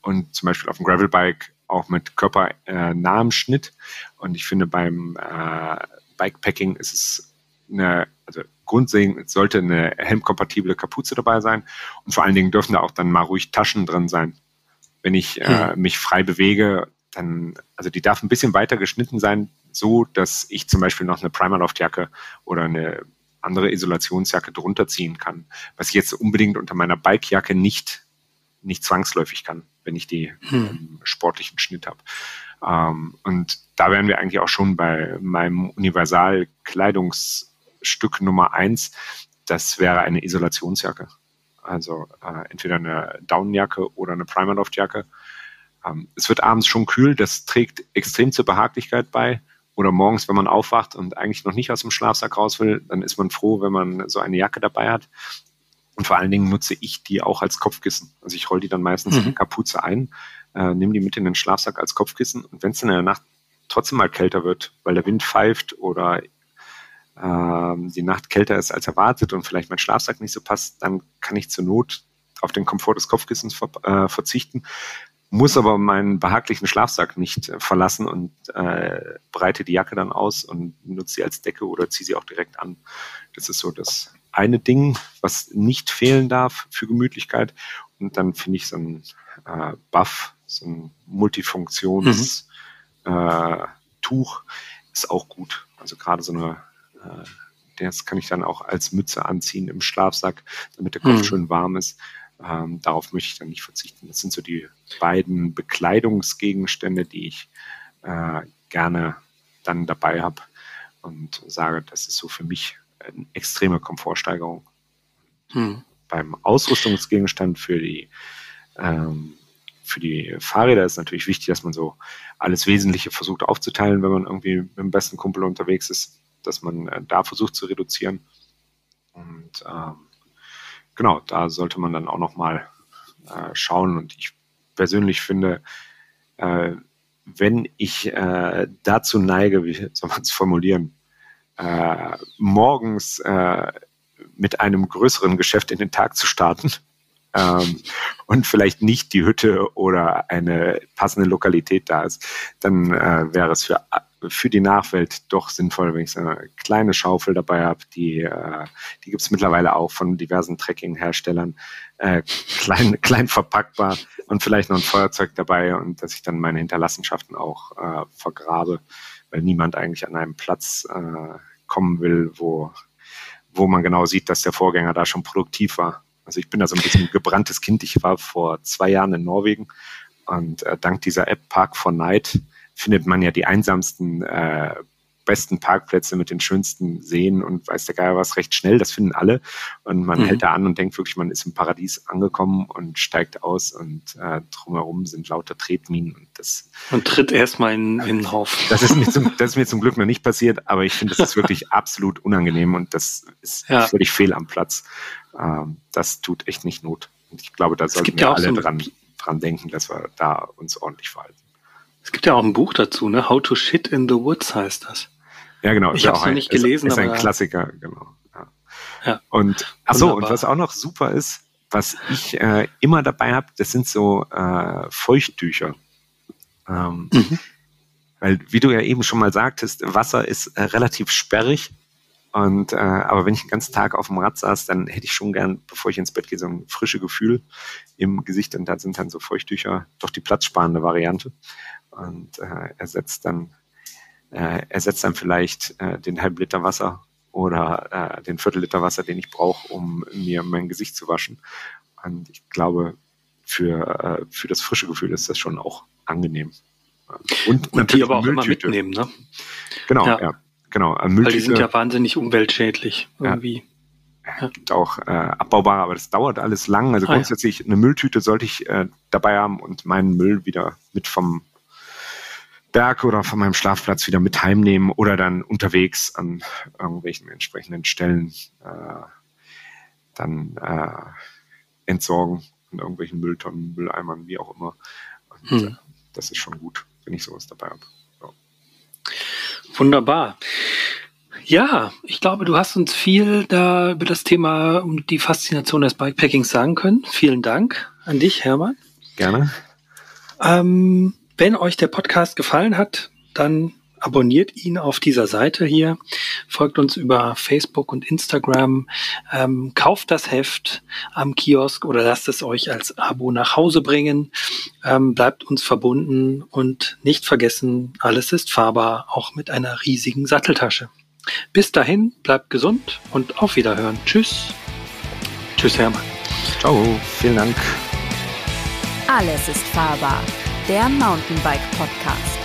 und zum Beispiel auf dem Gravelbike auch mit körpernahem äh, Schnitt. Und ich finde beim äh, Bikepacking ist es eine, also grundlegend sollte eine helmkompatible Kapuze dabei sein und vor allen Dingen dürfen da auch dann mal ruhig Taschen drin sein. Wenn ich äh, hm. mich frei bewege, dann, also die darf ein bisschen weiter geschnitten sein, so dass ich zum Beispiel noch eine Primerloft-Jacke oder eine andere Isolationsjacke drunter ziehen kann, was ich jetzt unbedingt unter meiner Bikejacke nicht, nicht zwangsläufig kann, wenn ich die hm. sportlichen Schnitt habe. Ähm, und da wären wir eigentlich auch schon bei meinem Universal-Kleidungsstück Nummer eins. Das wäre eine Isolationsjacke. Also äh, entweder eine Downjacke oder eine Primerloft-Jacke. Ähm, es wird abends schon kühl, das trägt extrem zur Behaglichkeit bei. Oder morgens, wenn man aufwacht und eigentlich noch nicht aus dem Schlafsack raus will, dann ist man froh, wenn man so eine Jacke dabei hat. Und vor allen Dingen nutze ich die auch als Kopfkissen. Also ich roll die dann meistens mhm. in die Kapuze ein, äh, nehme die mit in den Schlafsack als Kopfkissen und wenn es in der Nacht trotzdem mal kälter wird, weil der Wind pfeift oder ähm, die Nacht kälter ist als erwartet und vielleicht mein Schlafsack nicht so passt, dann kann ich zur Not auf den Komfort des Kopfkissens ver äh, verzichten, muss aber meinen behaglichen Schlafsack nicht äh, verlassen und äh, breite die Jacke dann aus und nutze sie als Decke oder ziehe sie auch direkt an. Das ist so das eine Ding, was nicht fehlen darf für Gemütlichkeit. Und dann finde ich so ein äh, Buff, so ein Multifunktions mhm. äh, Tuch ist auch gut. Also gerade so eine, äh, das kann ich dann auch als Mütze anziehen im Schlafsack, damit der Kopf mhm. schön warm ist. Ähm, darauf möchte ich dann nicht verzichten. Das sind so die beiden Bekleidungsgegenstände, die ich äh, gerne dann dabei habe und sage, das ist so für mich eine extreme Komfortsteigerung. Hm. Beim Ausrüstungsgegenstand für die ähm, für die Fahrräder ist natürlich wichtig, dass man so alles Wesentliche versucht aufzuteilen, wenn man irgendwie mit dem besten Kumpel unterwegs ist, dass man äh, da versucht zu reduzieren. Und ähm, genau, da sollte man dann auch nochmal äh, schauen. Und ich persönlich finde, äh, wenn ich äh, dazu neige, wie soll man es formulieren, äh, morgens äh, mit einem größeren Geschäft in den Tag zu starten ähm, und vielleicht nicht die Hütte oder eine passende Lokalität da ist, dann äh, wäre es für, für die Nachwelt doch sinnvoll, wenn ich so eine kleine Schaufel dabei habe. Die, äh, die gibt es mittlerweile auch von diversen Trekking-Herstellern, äh, klein, klein verpackbar und vielleicht noch ein Feuerzeug dabei und dass ich dann meine Hinterlassenschaften auch äh, vergrabe weil niemand eigentlich an einem Platz äh, kommen will, wo, wo man genau sieht, dass der Vorgänger da schon produktiv war. Also ich bin da so ein bisschen gebranntes Kind. Ich war vor zwei Jahren in Norwegen und äh, dank dieser App Park for Night findet man ja die einsamsten äh, besten Parkplätze mit den schönsten Seen und weiß der Geier was recht schnell. Das finden alle. Und man mhm. hält da an und denkt wirklich, man ist im Paradies angekommen und steigt aus und äh, drumherum sind lauter Tretminen. Und, das, und tritt erstmal in, in den Haufen. Das ist, mir zum, das ist mir zum Glück noch nicht passiert, aber ich finde, das ist wirklich absolut unangenehm und das ist ja. völlig fehl am Platz. Ähm, das tut echt nicht Not. Und ich glaube, da sollten wir alle so dran, dran denken, dass wir da uns ordentlich verhalten. Es gibt ja auch ein Buch dazu, ne? How to Shit in the Woods heißt das. Ja, genau. Ich habe es noch nicht gelesen, ist, ist ein Klassiker, genau. Ja. Ja. Und ach so, und Wunderbar. was auch noch super ist, was ich äh, immer dabei habe, das sind so äh, Feuchttücher. Ähm, Mhm. Weil, wie du ja eben schon mal sagtest, Wasser ist äh, relativ sperrig. Und äh, aber wenn ich den ganzen Tag auf dem Rad saß, dann hätte ich schon gern, bevor ich ins Bett gehe, so ein frische Gefühl im Gesicht. Und da sind dann so Feuchttücher doch die platzsparende Variante. Und äh, ersetzt dann äh, ersetzt dann vielleicht äh, den halben Liter Wasser oder äh, den Viertel Liter Wasser, den ich brauche, um mir mein Gesicht zu waschen. Und ich glaube, für, äh, für das frische Gefühl ist das schon auch angenehm. Und, Und die aber auch immer mitnehmen, ne? Genau, Ja. ja. genau. Äh, Weil die sind ja wahnsinnig umweltschädlich Ja. irgendwie. gibt auch äh, abbaubare, aber das dauert alles lang. Also Ah, ja. grundsätzlich eine Mülltüte sollte ich äh, dabei haben und meinen Müll wieder mit vom Berg oder von meinem Schlafplatz wieder mit heimnehmen oder dann unterwegs an irgendwelchen entsprechenden Stellen äh, dann äh, entsorgen in irgendwelchen Mülltonnen, Mülleimern, wie auch immer. Und Hm. äh, das ist schon gut, wenn ich sowas dabei habe. Wunderbar. Ja, ich glaube, du hast uns viel da über das Thema und die Faszination des Bikepackings sagen können. Vielen Dank an dich, Hermann. Gerne. Ähm, wenn euch der Podcast gefallen hat, dann abonniert ihn auf dieser Seite hier, folgt uns über Facebook und Instagram, ähm, kauft das Heft am Kiosk oder lasst es euch als Abo nach Hause bringen, ähm, bleibt uns verbunden und nicht vergessen, alles ist fahrbar, auch mit einer riesigen Satteltasche. Bis dahin, bleibt gesund und auf Wiederhören. Tschüss. Tschüss, Hermann. Ciao, vielen Dank. Alles ist fahrbar. Der Mountainbike Podcast.